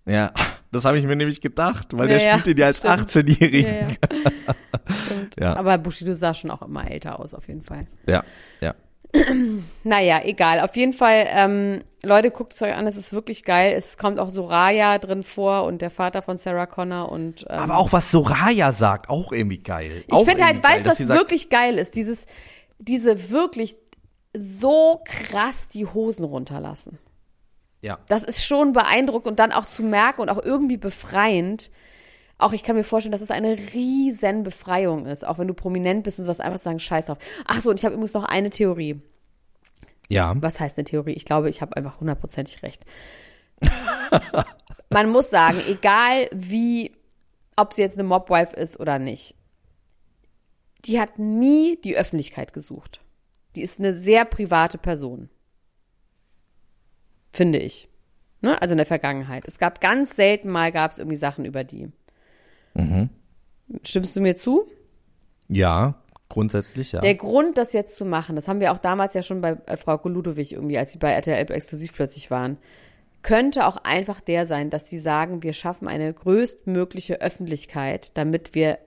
Ja, das habe ich mir nämlich gedacht, weil
Ja,
der spielt ihn ja als
stimmt.
18-Jährigen.
Ja, ja.
Ja.
Aber Bushido sah schon auch immer älter aus, auf jeden Fall.
Ja, ja.
Naja, egal. Auf jeden Fall, ähm, Leute, guckt es euch an, es ist wirklich geil. Es kommt auch Soraya drin vor und der Vater von Sarah Connor und ähm,
Aber auch was Soraya sagt, auch irgendwie geil.
ich finde halt, was
sie sagt,
wirklich geil ist? Dieses, diese wirklich so krass die Hosen runterlassen.
Ja.
Das ist schon beeindruckend und dann auch zu merken und auch irgendwie befreiend. Auch ich kann mir vorstellen, dass es eine riesen Befreiung ist, auch wenn du prominent bist und sowas einfach zu sagen, scheiß drauf. Ach so, und ich habe übrigens noch eine Theorie.
Ja.
Was heißt eine Theorie? Ich glaube, ich habe einfach hundertprozentig recht. Man muss sagen, egal wie, ob sie jetzt eine Mobwife ist oder nicht, die hat nie die Öffentlichkeit gesucht. Die ist eine sehr private Person. Finde ich. Ne? Also in der Vergangenheit. Es gab ganz selten mal, gab es irgendwie Sachen über die. Stimmst du mir zu?
Ja, grundsätzlich ja.
Der Grund, das jetzt zu machen, das haben wir auch damals ja schon bei äh, Frau Ludowig irgendwie, als sie bei RTL exklusiv plötzlich waren, könnte auch einfach der sein, dass sie sagen, wir schaffen eine größtmögliche Öffentlichkeit, damit wir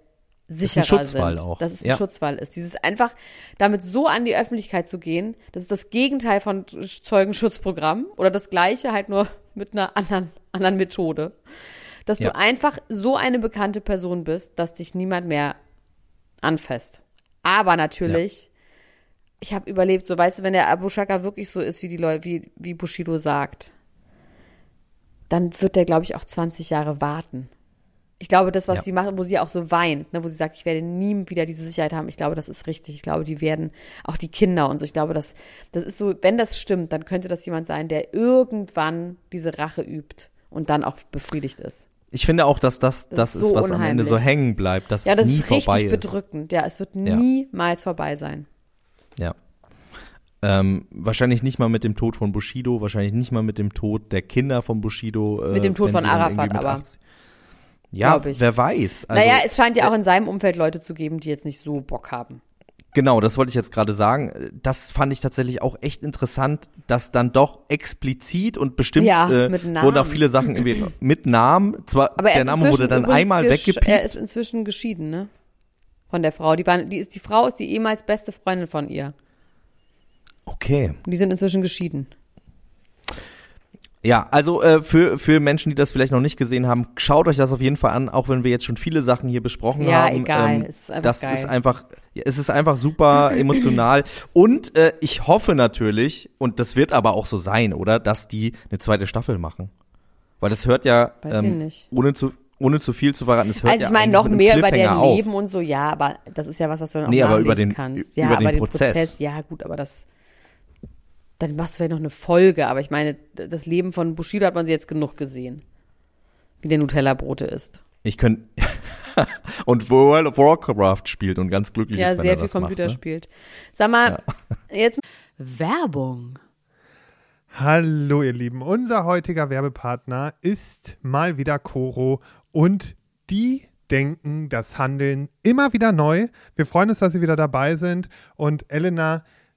sicherer
Schutzwall
sind.
auch.
Dass es ein
Ja.
Schutzwall ist. Dieses einfach damit so an die Öffentlichkeit zu gehen, das ist das Gegenteil von Zeugenschutzprogramm oder das gleiche halt nur mit einer anderen, anderen Methode. Dass
Ja.
du einfach so eine bekannte Person bist, dass dich niemand mehr anfasst. Aber natürlich, ich habe überlebt, so weißt du, wenn der Abu Shaka wirklich so ist, wie die Leute, wie, wie Bushido sagt, dann wird der, glaube ich, auch 20 Jahre warten. Ich glaube, das, was
Ja.
sie macht, wo sie auch so weint, ne, wo sie sagt, ich werde nie wieder diese Sicherheit haben, ich glaube, das ist richtig. Ich glaube, die werden, auch die Kinder und so, ich glaube, das, das ist so, wenn das stimmt, dann könnte das jemand sein, der irgendwann diese Rache übt und dann auch befriedigt ist.
Ich finde auch, dass das
Das
das,
ist
ist,
so
was am Ende
unheimlich.
so hängen bleibt, dass
Ja, das
es nie
ist richtig
vorbei ist.
bedrückend. Ja, es wird
Ja.
niemals vorbei sein.
Ja. Ähm, wahrscheinlich nicht mal mit dem Tod von Bushido, wahrscheinlich nicht mal mit dem Tod der Kinder von Bushido. Äh,
Mit dem Tod von Arafat aber.
80 Ja, wer weiß. Also,
naja, es scheint ja auch in seinem Umfeld Leute zu geben, die jetzt nicht so Bock haben.
Genau, das wollte ich jetzt gerade sagen. Das fand ich tatsächlich auch echt interessant, dass dann doch explizit und bestimmt
Ja,
äh, wurden auch viele Sachen irgendwie mit Namen. Zwar
Aber er
der Name wurde dann einmal weggepiept.
Er ist inzwischen geschieden, ne? Von der Frau. Die, waren, die, ist, die Frau ist die ehemals beste Freundin von ihr.
Okay.
Und die sind inzwischen geschieden.
Ja, also äh, für, für Menschen, die das vielleicht noch nicht gesehen haben, schaut euch das auf jeden Fall an, auch wenn wir jetzt schon viele Sachen hier besprochen
Ja,
haben.
egal,
Ähm,
es ist einfach
das
geil.
ist einfach, ja, es ist einfach super emotional. Und äh, ich hoffe natürlich, und das wird aber auch so sein, oder, dass die eine zweite Staffel machen. Weil das hört ja, ähm,
nicht.
ohne zu ohne zu viel zu verraten, es hört
Also
ja
ich meine
eigentlich
noch mehr über deren
auf.
Leben und so, ja, aber das ist ja was, was du dann auch
Nee, aber über
nachlesen
den-
kannst.
über
Ja,
den
aber den
Prozess.
Prozess, ja gut, aber das, dann machst du vielleicht noch eine Folge, aber ich meine, das Leben von Bushido hat man jetzt genug gesehen. Wie der Nutella-Brote ist.
Ich könnte und World of Warcraft spielt und ganz glücklich
Ja,
ist, wenn
sehr
er
viel
das macht,
Computer
ne?
spielt. Sag mal, jetzt Werbung.
Hallo ihr Lieben, unser heutiger Werbepartner ist mal wieder Coro und die denken das Handeln immer wieder neu. Wir freuen uns, dass Sie wieder dabei sind und Elena,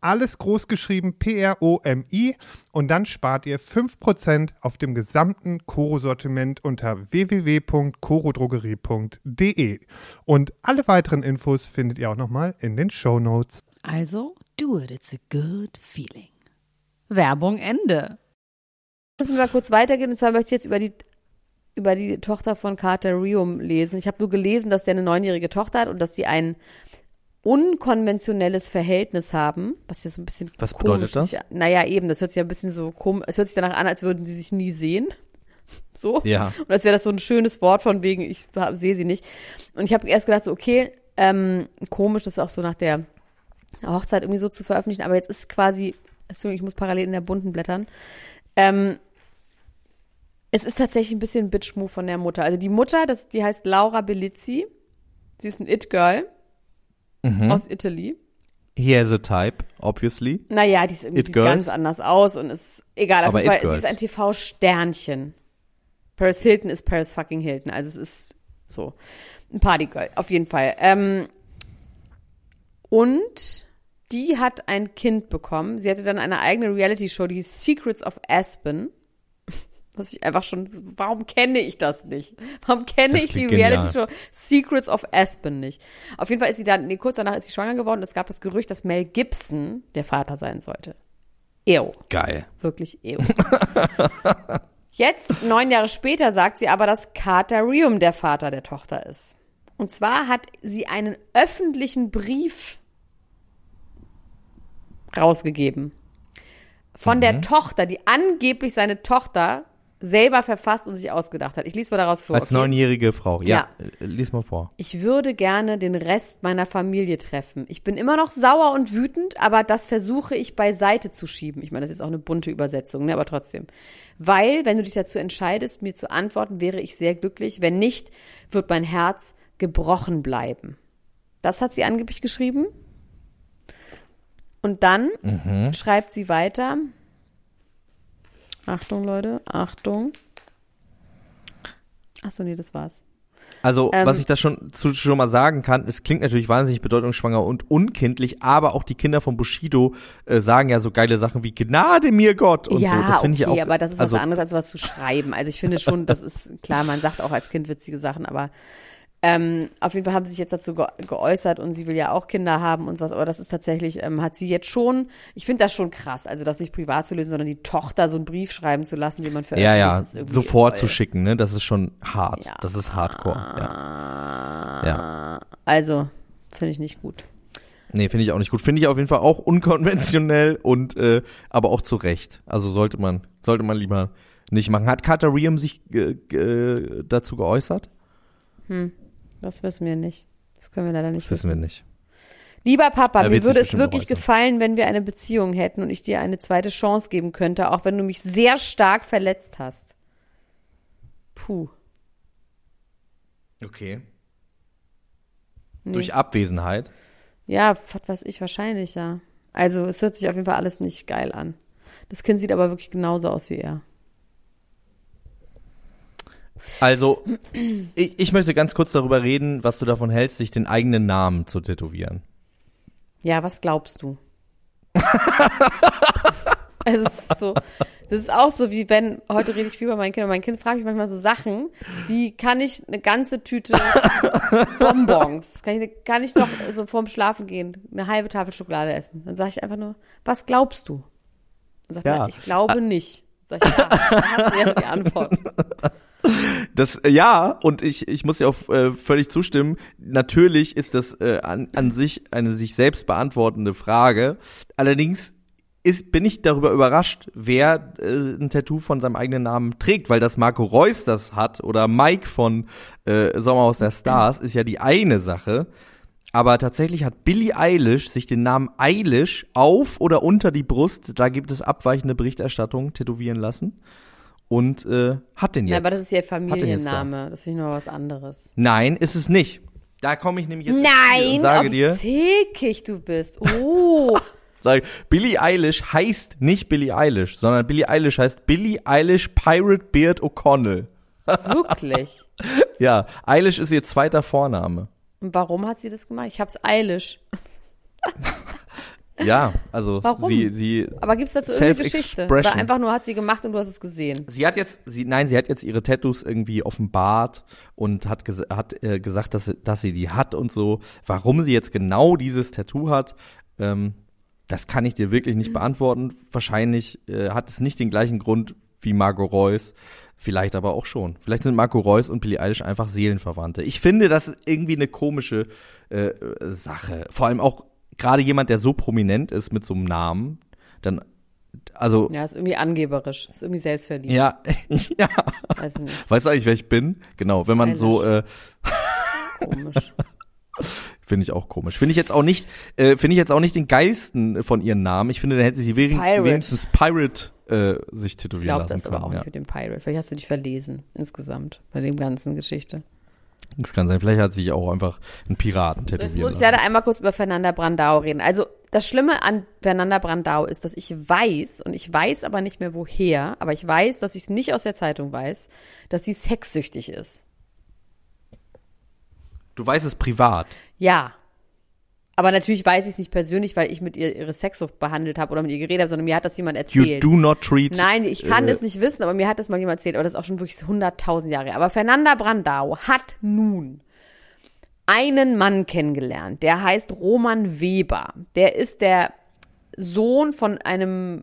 alles groß geschrieben P-R-O-M-I und dann spart ihr 5% auf dem gesamten Koro-Sortiment unter www.korodrogerie.de. Und alle weiteren Infos findet ihr auch nochmal in den Show Notes.
Also, do it, it's a good feeling. Werbung Ende.
Müssen wir mal kurz weitergehen und zwar möchte ich jetzt über die über die Tochter von Carter Rium lesen. Ich habe nur gelesen, dass der eine neunjährige Tochter hat und dass sie einen unkonventionelles Verhältnis haben, was ja so ein bisschen
Was bedeutet das?
Sich, naja, eben, das hört sich ja ein bisschen so komisch, es hört sich danach an, als würden sie sich nie sehen. So.
Ja.
Und als wäre das so ein schönes Wort von wegen, ich sehe sie nicht. Und ich habe erst gedacht, so, okay, ähm, komisch, das auch so nach der Hochzeit irgendwie so zu veröffentlichen, aber jetzt ist quasi, Entschuldigung, ich muss parallel in der bunten blättern. Ähm, es ist tatsächlich ein bisschen Bitch-Move von der Mutter. Also die Mutter, das, die heißt Laura Bellizzi. Sie ist ein It-Girl mhm. aus Italy.
He has a type, obviously.
Naja, die ist irgendwie sieht ganz anders aus und ist egal. Auf jeden Fall, sie ist ein TV-Sternchen. Paris Hilton ist Paris fucking Hilton. Also es ist so ein Partygirl, auf jeden Fall. Ähm, und die hat ein Kind bekommen. Sie hatte dann eine eigene Reality-Show, die Secrets of Aspen. Was ich einfach schon, warum kenne ich das nicht? Warum kenne ich die Reality-Show Secrets of Aspen nicht? Auf jeden Fall ist sie dann, nee, kurz danach ist sie schwanger geworden. Es gab das Gerücht, dass Mel Gibson der Vater sein sollte. Ew.
Geil.
Wirklich ew. Jetzt, neun Jahre später, sagt sie aber, dass Carter Rium der Vater der Tochter ist. Und zwar hat sie einen öffentlichen Brief rausgegeben. Von mhm. der Tochter, die angeblich seine Tochter selber verfasst und sich ausgedacht hat. Ich lese mal daraus vor.
Als okay? neunjährige Frau. Ja, ja, äh, lies mal vor.
Ich würde gerne den Rest meiner Familie treffen. Ich bin immer noch sauer und wütend, aber das versuche ich beiseite zu schieben. Ich meine, das ist auch eine bunte Übersetzung, ne? aber trotzdem. Weil, wenn du dich dazu entscheidest, mir zu antworten, wäre ich sehr glücklich. Wenn nicht, wird mein Herz gebrochen bleiben. Das hat sie angeblich geschrieben. Und dann
Mhm.
schreibt sie weiter. Achtung, Leute, Achtung. Achso, nee, das war's.
Also,
Ähm,
was ich da schon, zu, schon mal sagen kann, es klingt natürlich wahnsinnig bedeutungsschwanger und unkindlich, aber auch die Kinder von Bushido äh, sagen ja so geile Sachen wie Gnade mir Gott und
ja,
so. Das finde
okay,
ich auch.
aber das ist
also,
was anderes, als was zu schreiben. Also ich finde schon, das ist klar, man sagt auch als Kind witzige Sachen, aber ähm, auf jeden Fall haben sie sich jetzt dazu ge geäußert und sie will ja auch Kinder haben und sowas, aber das ist tatsächlich, ähm, hat sie jetzt schon, ich finde das schon krass, also das nicht privat zu lösen, sondern die Tochter so einen Brief schreiben zu lassen, den man veröffentlicht.
Ja, ja, sofort zu schicken, ne? Das ist schon hart.
Ja.
Das ist hardcore. Ja. Ja.
Also, finde ich nicht gut.
Nee, finde ich auch nicht gut. Finde ich auf jeden Fall auch unkonventionell und äh, aber auch zu Recht. Also sollte man, sollte man lieber nicht machen. Hat Carter Riem sich äh, äh, dazu geäußert?
Das wissen wir nicht. Das können wir leider nicht
Das wissen wir nicht.
Lieber Papa, mir würde es wirklich
äußern.
gefallen, wenn wir eine Beziehung hätten und ich dir eine zweite Chance geben könnte, auch wenn du mich sehr stark verletzt hast. Puh.
Okay.
Nee.
Durch Abwesenheit.
Ja, was weiß ich, wahrscheinlich, ja. Also, es hört sich auf jeden Fall alles nicht geil an. Das Kind sieht aber wirklich genauso aus wie er.
Also, ich, ich möchte ganz kurz darüber reden, was du davon hältst, sich den eigenen Namen zu tätowieren.
Ja, was glaubst du? es ist so, das ist auch so, wie wenn, heute rede ich viel über mein Kind, und mein Kind fragt mich manchmal so Sachen, wie kann ich eine ganze Tüte Bonbons, kann ich, kann ich noch so vorm Schlafen gehen, eine halbe Tafel Schokolade essen? Dann sage ich einfach nur, was glaubst du? Dann sagt
Ja.
er, ich glaube nicht. Sag ich, ja, dann hast du ja die Antwort.
Das äh, ja, und ich, ich muss dir auch äh, völlig zustimmen. Natürlich ist das äh, an, an sich eine sich selbst beantwortende Frage. Allerdings ist, bin ich darüber überrascht, wer äh, ein Tattoo von seinem eigenen Namen trägt, weil das Marco Reus das hat oder Mike von äh, Sommerhaus der Stars ist ja die eine Sache. Aber tatsächlich hat Billie Eilish sich den Namen Eilish auf oder unter die Brust, da gibt es abweichende Berichterstattung, tätowieren lassen. Und äh, hat den jetzt.
Ja, aber das ist
den jetzt da.
Familienname. Das ist noch was anderes.
Nein, ist es nicht. Da komme ich nämlich jetzt
Nein,
und sage dir,
zickig du bist. Oh.
sage, Billie Eilish heißt nicht Billie Eilish, sondern Billie Eilish heißt Billie Eilish Pirate Beard O'Connell.
Wirklich.
Ja, Eilish ist ihr zweiter Vorname.
Und warum hat sie das gemacht? Ich hab's eilish.
Ja, also
Warum?
sie sie
Aber gibt's dazu irgendeine Geschichte? Oder einfach nur hat sie gemacht und du hast es gesehen?
Sie hat jetzt, sie, nein, sie hat jetzt ihre Tattoos irgendwie offenbart und hat, ges hat äh, gesagt, dass, sie- dass sie die hat und so. Warum sie jetzt genau dieses Tattoo hat, ähm, das kann ich dir wirklich nicht beantworten. Wahrscheinlich äh, hat es nicht den gleichen Grund wie Margot Reus. Vielleicht aber auch schon. Vielleicht sind Marco Reus und Billie Eilish einfach Seelenverwandte. Ich finde, das ist irgendwie eine komische äh, äh, Sache. Vor allem auch gerade jemand, der so prominent ist mit so einem Namen, dann, also,
Ja, ist irgendwie angeberisch. Ist irgendwie selbstverliebt.
ja, ja.
Weiß nicht.
Weißt du eigentlich, wer ich bin? Genau, wenn man so, äh,
Komisch.
finde ich auch komisch. Finde ich jetzt auch nicht, äh, finde ich jetzt auch nicht den geilsten von ihren Namen. Ich finde, dann hätte sie
Pirate.
wenigstens Pirate äh, sich
Ich
tätowieren
glaube
lassen
das
können.
aber auch
ja.
nicht mit dem Pirate. Vielleicht hast du dich verlesen insgesamt bei dem ganzen Geschichte.
Das kann sein. Vielleicht hat sie sich auch einfach einen Piraten
So, jetzt muss ich leider einmal kurz über Fernanda Brandau reden. Also das Schlimme an Fernanda Brandau ist, dass ich weiß, und ich weiß aber nicht mehr woher, aber ich weiß, dass ich es nicht aus der Zeitung weiß, dass sie sexsüchtig ist.
Du weißt es privat.
Ja. Aber natürlich weiß ich es nicht persönlich, weil ich mit ihr ihre Sexsucht behandelt habe oder mit ihr geredet habe, sondern mir hat das jemand
You
erzählt.
do not treat.
Nein, ich kann
äh,
es nicht wissen, aber mir hat das mal jemand erzählt, aber das ist auch schon wirklich 100.000 Jahre. her. Aber Fernanda Brandau hat nun einen Mann kennengelernt, der heißt Roman Weber. Der ist der Sohn von einem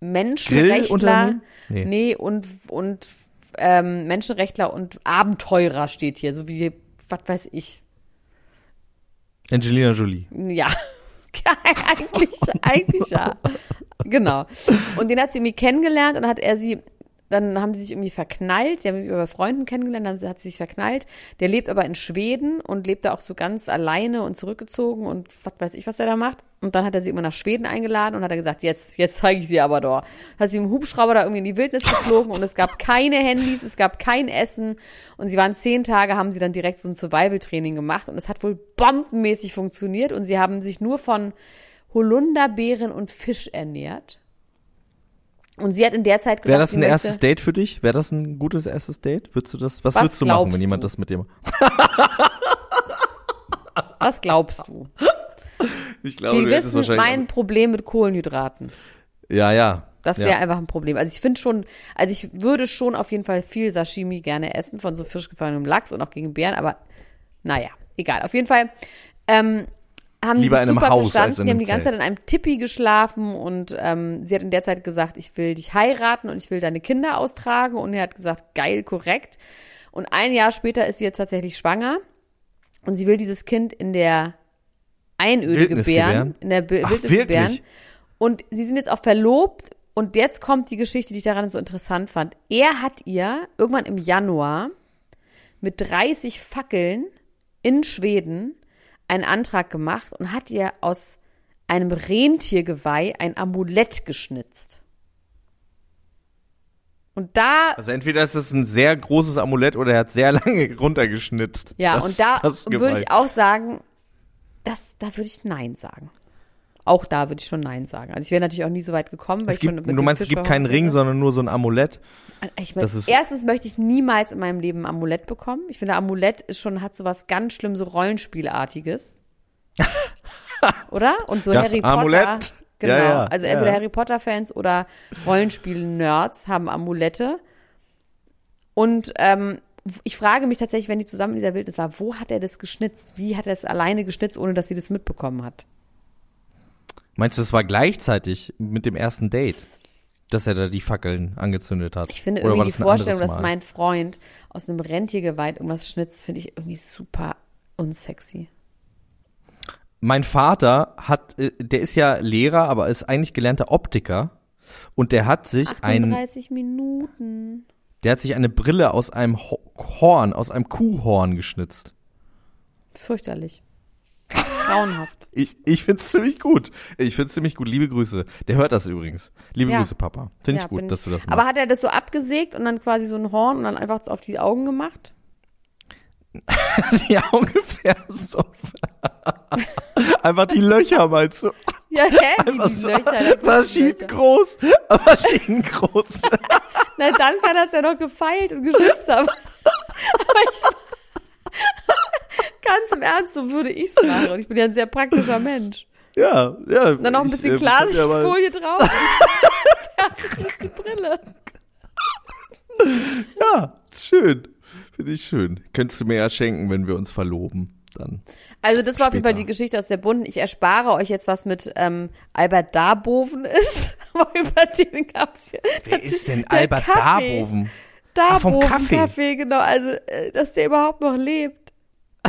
Menschenrechtler.
Nee.
Nee, und, und ähm, Menschenrechtler und Abenteurer steht hier, so wie, was weiß ich,
Angelina Jolie.
ja, eigentlich, eigentlich ja. Genau. Und den hat sie irgendwie kennengelernt und hat er sie, dann haben sie sich irgendwie verknallt. Die haben sich über Freunden kennengelernt, dann hat sie sich verknallt. Der lebt aber in Schweden und lebt da auch so ganz alleine und zurückgezogen und was weiß ich, was er da macht. Und dann hat er sie immer nach Schweden eingeladen und hat er gesagt, jetzt, jetzt zeige ich sie aber doch. Hat sie im Hubschrauber da irgendwie in die Wildnis geflogen und es gab keine Handys, es gab kein Essen und sie waren zehn Tage, haben sie dann direkt so ein Survival-Training gemacht und es hat wohl bombenmäßig funktioniert und sie haben sich nur von Holunderbeeren und Fisch ernährt. Und sie hat in der Zeit gesagt,
Wäre das ein
möchte,
erstes Date für dich? Wäre das ein gutes erstes Date? Würdest du das, was,
Was
würdest du machen, wenn jemand
du?
das mit dir macht?
Was glaubst du?
Ich glaube,
Wir wissen mein Problem mit Kohlenhydraten.
Ja, ja.
Das
ja.
wäre einfach ein Problem. Also ich finde schon, also ich würde schon auf jeden Fall viel Sashimi gerne essen von so frisch gefallenem Lachs und auch gegen Bären, aber naja, egal. Auf jeden Fall ähm, haben
Lieber einem
super
Haus
verstanden. die haben die ganze Zeit in einem Tippi geschlafen und ähm, sie hat in der Zeit gesagt, ich will dich heiraten und ich will deine Kinder austragen und er hat gesagt, geil, korrekt. Und ein Jahr später ist sie jetzt tatsächlich schwanger und sie will dieses Kind in der Einöde
Wildnis
gebären,
gebären?
in der Be
Ach,
Wildnis
wirklich?
gebären. Und sie sind jetzt auch verlobt und jetzt kommt die Geschichte, die ich daran so interessant fand. Er hat ihr irgendwann im Januar mit 30 Fackeln in Schweden einen Antrag gemacht und hat ihr aus einem Rentiergeweih ein Amulett geschnitzt. Und da
Also entweder ist es ein sehr großes Amulett oder er hat sehr lange runtergeschnitzt.
Ja,
Das-
und da würde ich auch sagen, das, da würde ich Nein sagen. Auch da würde ich schon Nein sagen. Also ich wäre natürlich auch nie so weit gekommen, weil
Es
ich schon
gibt,
mit
du meinst, es
Fisch
gibt keinen Ring, sondern nur so ein Amulett.
Ich mein, erstens möchte ich niemals in meinem Leben ein Amulett bekommen. Ich finde, Amulett ist schon, hat so was ganz schlimm, so Rollenspielartiges. Oder? Und so
Das
Harry Potter.
Amulett.
Genau.
Ja, ja,
also entweder
ja.
Harry Potter-Fans oder Rollenspiel-Nerds haben Amulette. Und ähm, ich frage mich tatsächlich, wenn die zusammen in dieser Wildnis war, wo hat er das geschnitzt? Wie hat er es alleine geschnitzt, ohne dass sie das mitbekommen hat?
Meinst du, es war gleichzeitig mit dem ersten Date, dass er da die Fackeln angezündet hat?
Ich finde
Oder
irgendwie die
das
Vorstellung, dass mein Freund aus einem Rentiergeweih irgendwas schnitzt, finde ich irgendwie super unsexy.
Mein Vater hat, äh, der ist ja Lehrer, aber ist eigentlich gelernter Optiker. Und der hat sich ein,
38 Minuten.
der hat sich eine Brille aus einem Ho- Horn, aus einem Kuhhorn geschnitzt.
Fürchterlich. Grauenhaft.
Ich, ich find's ziemlich gut. Ich find's ziemlich gut. Liebe Grüße. Der hört das übrigens. Liebe
Ja.
Grüße, Papa. Find ich
Ja,
gut,
bin
dass du das machst.
Aber hat er das so abgesägt und dann quasi so ein Horn und dann einfach auf die Augen gemacht?
ja, ungefähr so. Einfach die Löcher, meinst du?
Ja, hä? Wie die Löcher.
Maschinen
Löcher.
groß, Maschinen groß.
Na, dann kann er es ja noch gefeilt und geschützt haben. Aber ich. Ganz im Ernst, so würde ich's machen. Und ich bin ja ein sehr praktischer Mensch.
ja, ja.
Dann noch ein
ich,
bisschen
äh, kann ja
Klarsichtfolie drauf. Fertig ist die Brille.
Ja, schön. Finde ich schön. Könntest du mir ja schenken, wenn wir uns verloben. Dann.
Also das war auf jeden Fall die Geschichte aus der Bunden. Ich erspare euch jetzt, was mit ähm, Albert Darboven ist. Aber über den gab's hier.
Wer ist denn Albert
Kaffee.
Darboven?
Darboven
Ah, vom Kaffee.
Kaffee, genau. Also, äh, dass der überhaupt noch lebt.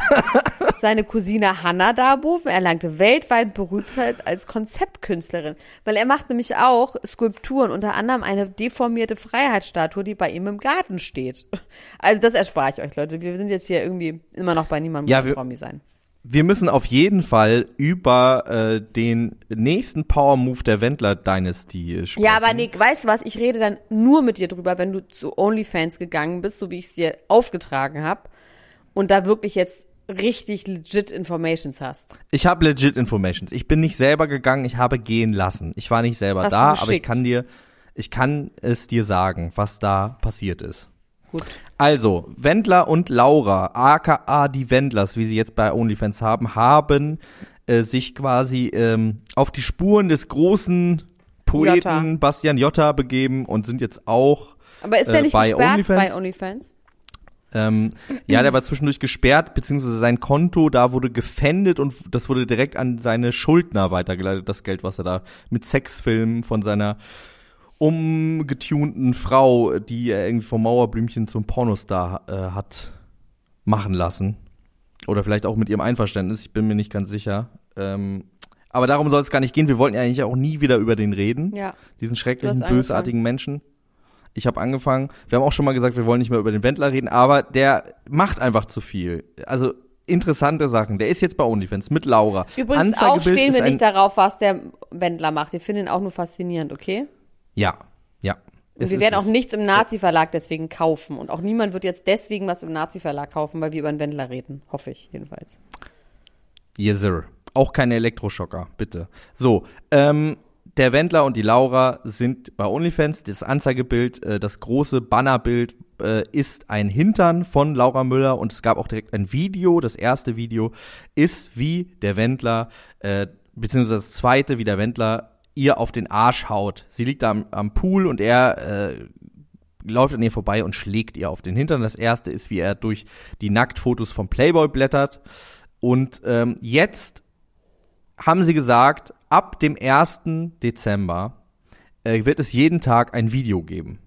Seine Cousine Hannah Darboven erlangte weltweit Berühmtheit als Konzeptkünstlerin, weil er macht nämlich auch Skulpturen, unter anderem eine deformierte Freiheitsstatue, die bei ihm im Garten steht. Also das erspare ich euch, Leute. Wir sind jetzt hier irgendwie immer noch bei niemandem
Ja,
Promi sein.
Wir müssen auf jeden Fall über äh, den nächsten Power Move der Wendler Dynasty sprechen.
Ja, aber Nick, weißt du was? Ich rede dann nur mit dir drüber, wenn du zu OnlyFans gegangen bist, so wie ich es dir aufgetragen habe und da wirklich jetzt richtig legit Informations hast.
Ich habe legit Informations. Ich bin nicht selber gegangen, ich habe gehen lassen. Ich war nicht selber
Hast
da, aber ich kann dir, ich kann es dir sagen, was da passiert ist.
Gut.
Also, Wendler und Laura, aka die Wendlers, wie sie jetzt bei OnlyFans haben, haben äh, sich quasi ähm, auf die Spuren des großen Poeten
Jotta.
Bastian Jotta begeben und sind jetzt auch
Aber ist
Äh,
nicht
bei
gesperrt
OnlyFans?
bei OnlyFans?
Ähm, ja, der war zwischendurch gesperrt, beziehungsweise sein Konto, da wurde gefändet und das wurde direkt an seine Schuldner weitergeleitet, das Geld, was er da mit Sexfilmen von seiner umgetunten Frau, die er irgendwie vom Mauerblümchen zum Pornostar äh, hat machen lassen. Oder vielleicht auch mit ihrem Einverständnis, ich bin mir nicht ganz sicher. Ähm, aber darum soll es gar nicht gehen. Wir wollten ja eigentlich auch nie wieder über den reden
Ja.
diesen schrecklichen, bösartigen Menschen. Ich habe angefangen. Wir haben auch schon mal gesagt, wir wollen nicht mehr über den Wendler reden, aber der macht einfach zu viel. Also interessante Sachen. Der ist jetzt bei OnlyFans mit Laura.
Übrigens auch stehen wir nicht darauf, was der Wendler macht. Wir finden ihn auch nur faszinierend, okay?
Ja, ja.
Und wir werden auch nichts im Nazi-Verlag deswegen kaufen. Und auch niemand wird jetzt deswegen was im Nazi-Verlag kaufen, weil wir über den Wendler reden. Hoffe ich jedenfalls.
Yes, sir. Auch keine Elektroschocker, bitte. So, ähm, der Wendler und die Laura sind bei OnlyFans. Das Anzeigebild, äh, das große Bannerbild äh, ist ein Hintern von Laura Müller und es gab auch direkt ein Video. Das erste Video ist, wie der Wendler, äh, beziehungsweise das zweite, wie der Wendler ihr auf den Arsch haut. Sie liegt am, am Pool und er äh, läuft an ihr vorbei und schlägt ihr auf den Hintern. Das erste ist, wie er durch die Nacktfotos vom Playboy blättert. Und ähm, jetzt haben sie gesagt, ab dem 1. Dezember äh, wird es jeden Tag ein Video geben.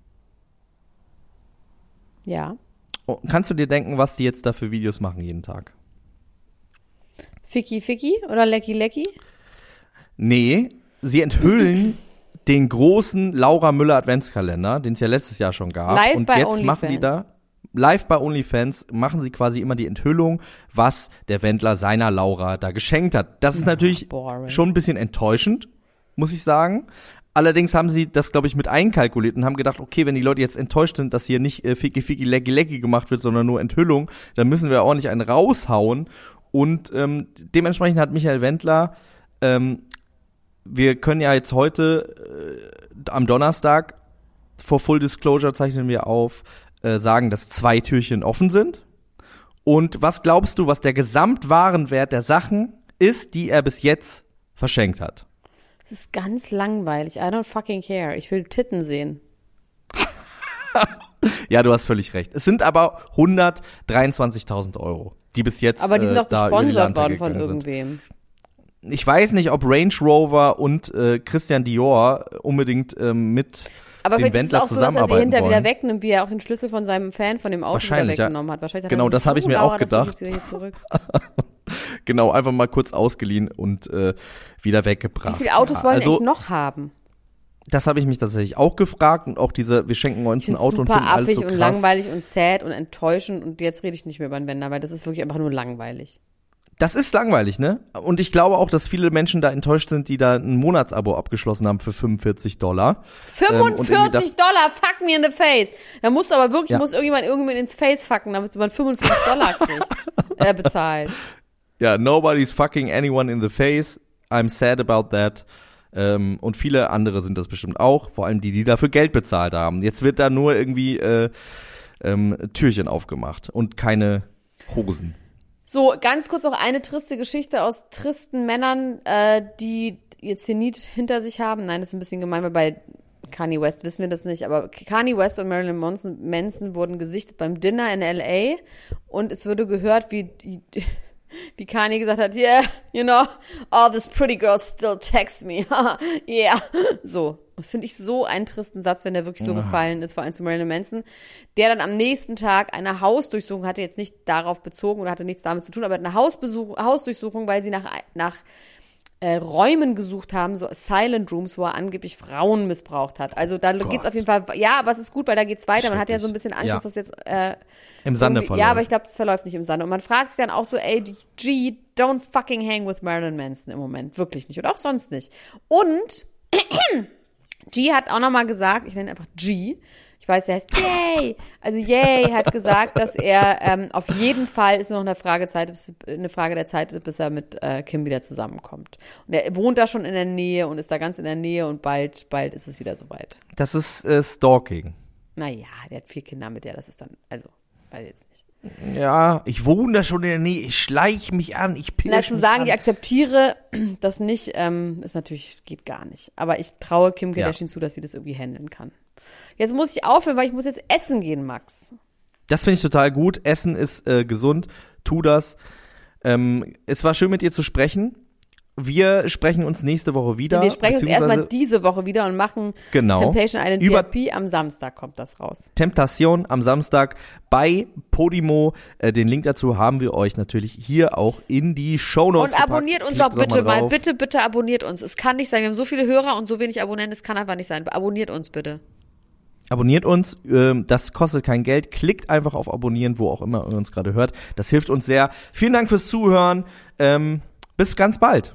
Ja.
Oh, kannst du dir denken, was sie jetzt da für Videos machen jeden Tag?
Ficky Ficky oder Lecky Lecky?
Nee, sie enthüllen den großen Laura Müller Adventskalender, den es ja letztes Jahr schon gab.
Live
und
bei
jetzt
OnlyFans.
machen die da live bei OnlyFans machen sie quasi immer die Enthüllung, was der Wendler seiner Laura da geschenkt hat. Das ist natürlich
boring.
schon ein bisschen enttäuschend, muss ich sagen. Allerdings haben sie das, glaube ich, mit einkalkuliert und haben gedacht, okay, wenn die Leute jetzt enttäuscht sind, dass hier nicht äh, Ficky Ficky Lecky Lecky gemacht wird, sondern nur Enthüllung, dann müssen wir ordentlich einen raushauen. Und ähm, dementsprechend hat Michael Wendler ähm, wir können ja jetzt heute äh, am Donnerstag vor Full Disclosure zeichnen wir auf, äh, sagen, dass zwei Türchen offen sind. Und was glaubst du, was der Gesamtwarenwert der Sachen ist, die er bis jetzt verschenkt hat?
Das ist ganz langweilig. I don't fucking care. Ich will Titten sehen.
Ja, du hast völlig recht. Es sind aber 123.000 Euro, die bis jetzt
Aber die sind
äh,
doch gesponsert worden von
gegangen sind.
irgendwem.
Ich weiß nicht, ob Range Rover und äh, Christian Dior unbedingt ähm, mit
Aber
dem
vielleicht ist es
Wendler
auch so, dass er sie hinterher wieder wegnimmt, wie er auch den Schlüssel von seinem Fan von dem Auto wieder
Wahrscheinlich, ja.
weggenommen hat. Wahrscheinlich
Genau, das habe ich
"Oh,
mir auch gedacht."
wieder.
Genau, einfach mal kurz ausgeliehen und äh, wieder weggebracht.
Wie viele Autos
ja,
wollen
also,
noch haben?
Das habe ich mich tatsächlich auch gefragt und auch diese, wir schenken uns ein Auto und finden alles so
und
krass.
langweilig und sad und enttäuschend und jetzt rede ich nicht mehr über den Wender, weil das ist wirklich einfach nur langweilig.
Das ist langweilig, ne? Und ich glaube auch, dass viele Menschen da enttäuscht sind, die da ein Monatsabo abgeschlossen haben für 45 Dollar. Ähm, und
45
irgendwie dacht-
Dollar, fuck me in the face. Da musst du aber wirklich,
Ja.
muss irgendjemand irgendjemand ins Face fucken, damit man 45 Dollar kriegt, äh, bezahlt.
Ja, nobody's fucking anyone in the face. I'm sad about that. Ähm, und viele andere sind das bestimmt auch, vor allem die, die dafür Geld bezahlt haben. Jetzt wird da nur irgendwie äh, ähm, Türchen aufgemacht und keine Hosen.
So, ganz kurz noch eine triste Geschichte aus tristen Männern, äh, die ihr Zenit hinter sich haben. Nein, das ist ein bisschen gemein, weil bei Kanye West wissen wir das nicht, aber Kanye West und Marilyn Manson, Manson wurden gesichtet beim Dinner in L.A. und es wurde gehört, wie, wie Kanye gesagt hat, yeah, you know, all these pretty girls still text me. yeah. So. Das finde ich so einen tristen Satz, wenn der wirklich so gefallen ist, vor allem zu Marilyn Manson, der dann am nächsten Tag eine Hausdurchsuchung hatte, jetzt nicht darauf bezogen oder hatte nichts damit zu tun, aber eine Hausbesuch, Hausdurchsuchung, weil sie nach, nach äh, Räumen gesucht haben, so Silent Rooms, wo er angeblich Frauen missbraucht hat. Also da geht's auf jeden Fall, ja, aber es ist gut, weil da geht's weiter. Man hat ja so ein bisschen Angst,
Ja.
dass das jetzt äh,
Im Sande verläuft.
Ja, aber ich glaube, das verläuft nicht im Sande. Und man fragt sich dann auch so, ey, G, don't fucking hang with Marilyn Manson im Moment. Wirklich nicht. Und auch sonst nicht. Und G hat auch nochmal gesagt, ich nenne einfach G, ich weiß, er heißt Yay. Also Yay hat gesagt, dass er ähm, auf jeden Fall ist nur noch eine Frage, Zeit, eine Frage der Zeit, bis er mit äh, Kim wieder zusammenkommt. Und er wohnt da schon in der Nähe und ist da ganz in der Nähe und bald, bald ist es wieder soweit.
Das ist äh, Stalking.
Naja, der hat vier Kinder mit der, das ist dann, also, weiß ich jetzt nicht.
Ja, ich wohne da schon in der Nähe, ich schleich mich an, ich
Na,
pirsch
zu
mich
sagen,
an.
ich akzeptiere das nicht, ähm, ist natürlich, geht gar nicht. Aber ich traue Kim
Ja.
Kardashian zu, dass sie das irgendwie handeln kann. Jetzt muss ich aufhören, weil ich muss jetzt essen gehen, Max.
Das finde ich total gut. Essen ist äh, gesund. Tu das. Ähm, es war schön mit dir zu sprechen. Wir sprechen uns nächste Woche wieder.
Wir sprechen uns erstmal diese Woche wieder und machen
Genau.
Temptation Island
Über-
VIP. Am Samstag kommt das raus.
Temptation am Samstag bei Podimo. Äh, den Link dazu haben wir euch natürlich hier auch in die Show Notes
Und abonniert uns
Klickt
doch bitte mal.
drauf.
Bitte, bitte abonniert uns. Es kann nicht sein. Wir haben so viele Hörer und so wenig Abonnenten. Es kann einfach nicht sein. Abonniert uns bitte.
Abonniert uns, ähm, das kostet kein Geld. Klickt einfach auf Abonnieren, wo auch immer ihr uns gerade hört. Das hilft uns sehr. Vielen Dank fürs Zuhören. Ähm, bis ganz bald.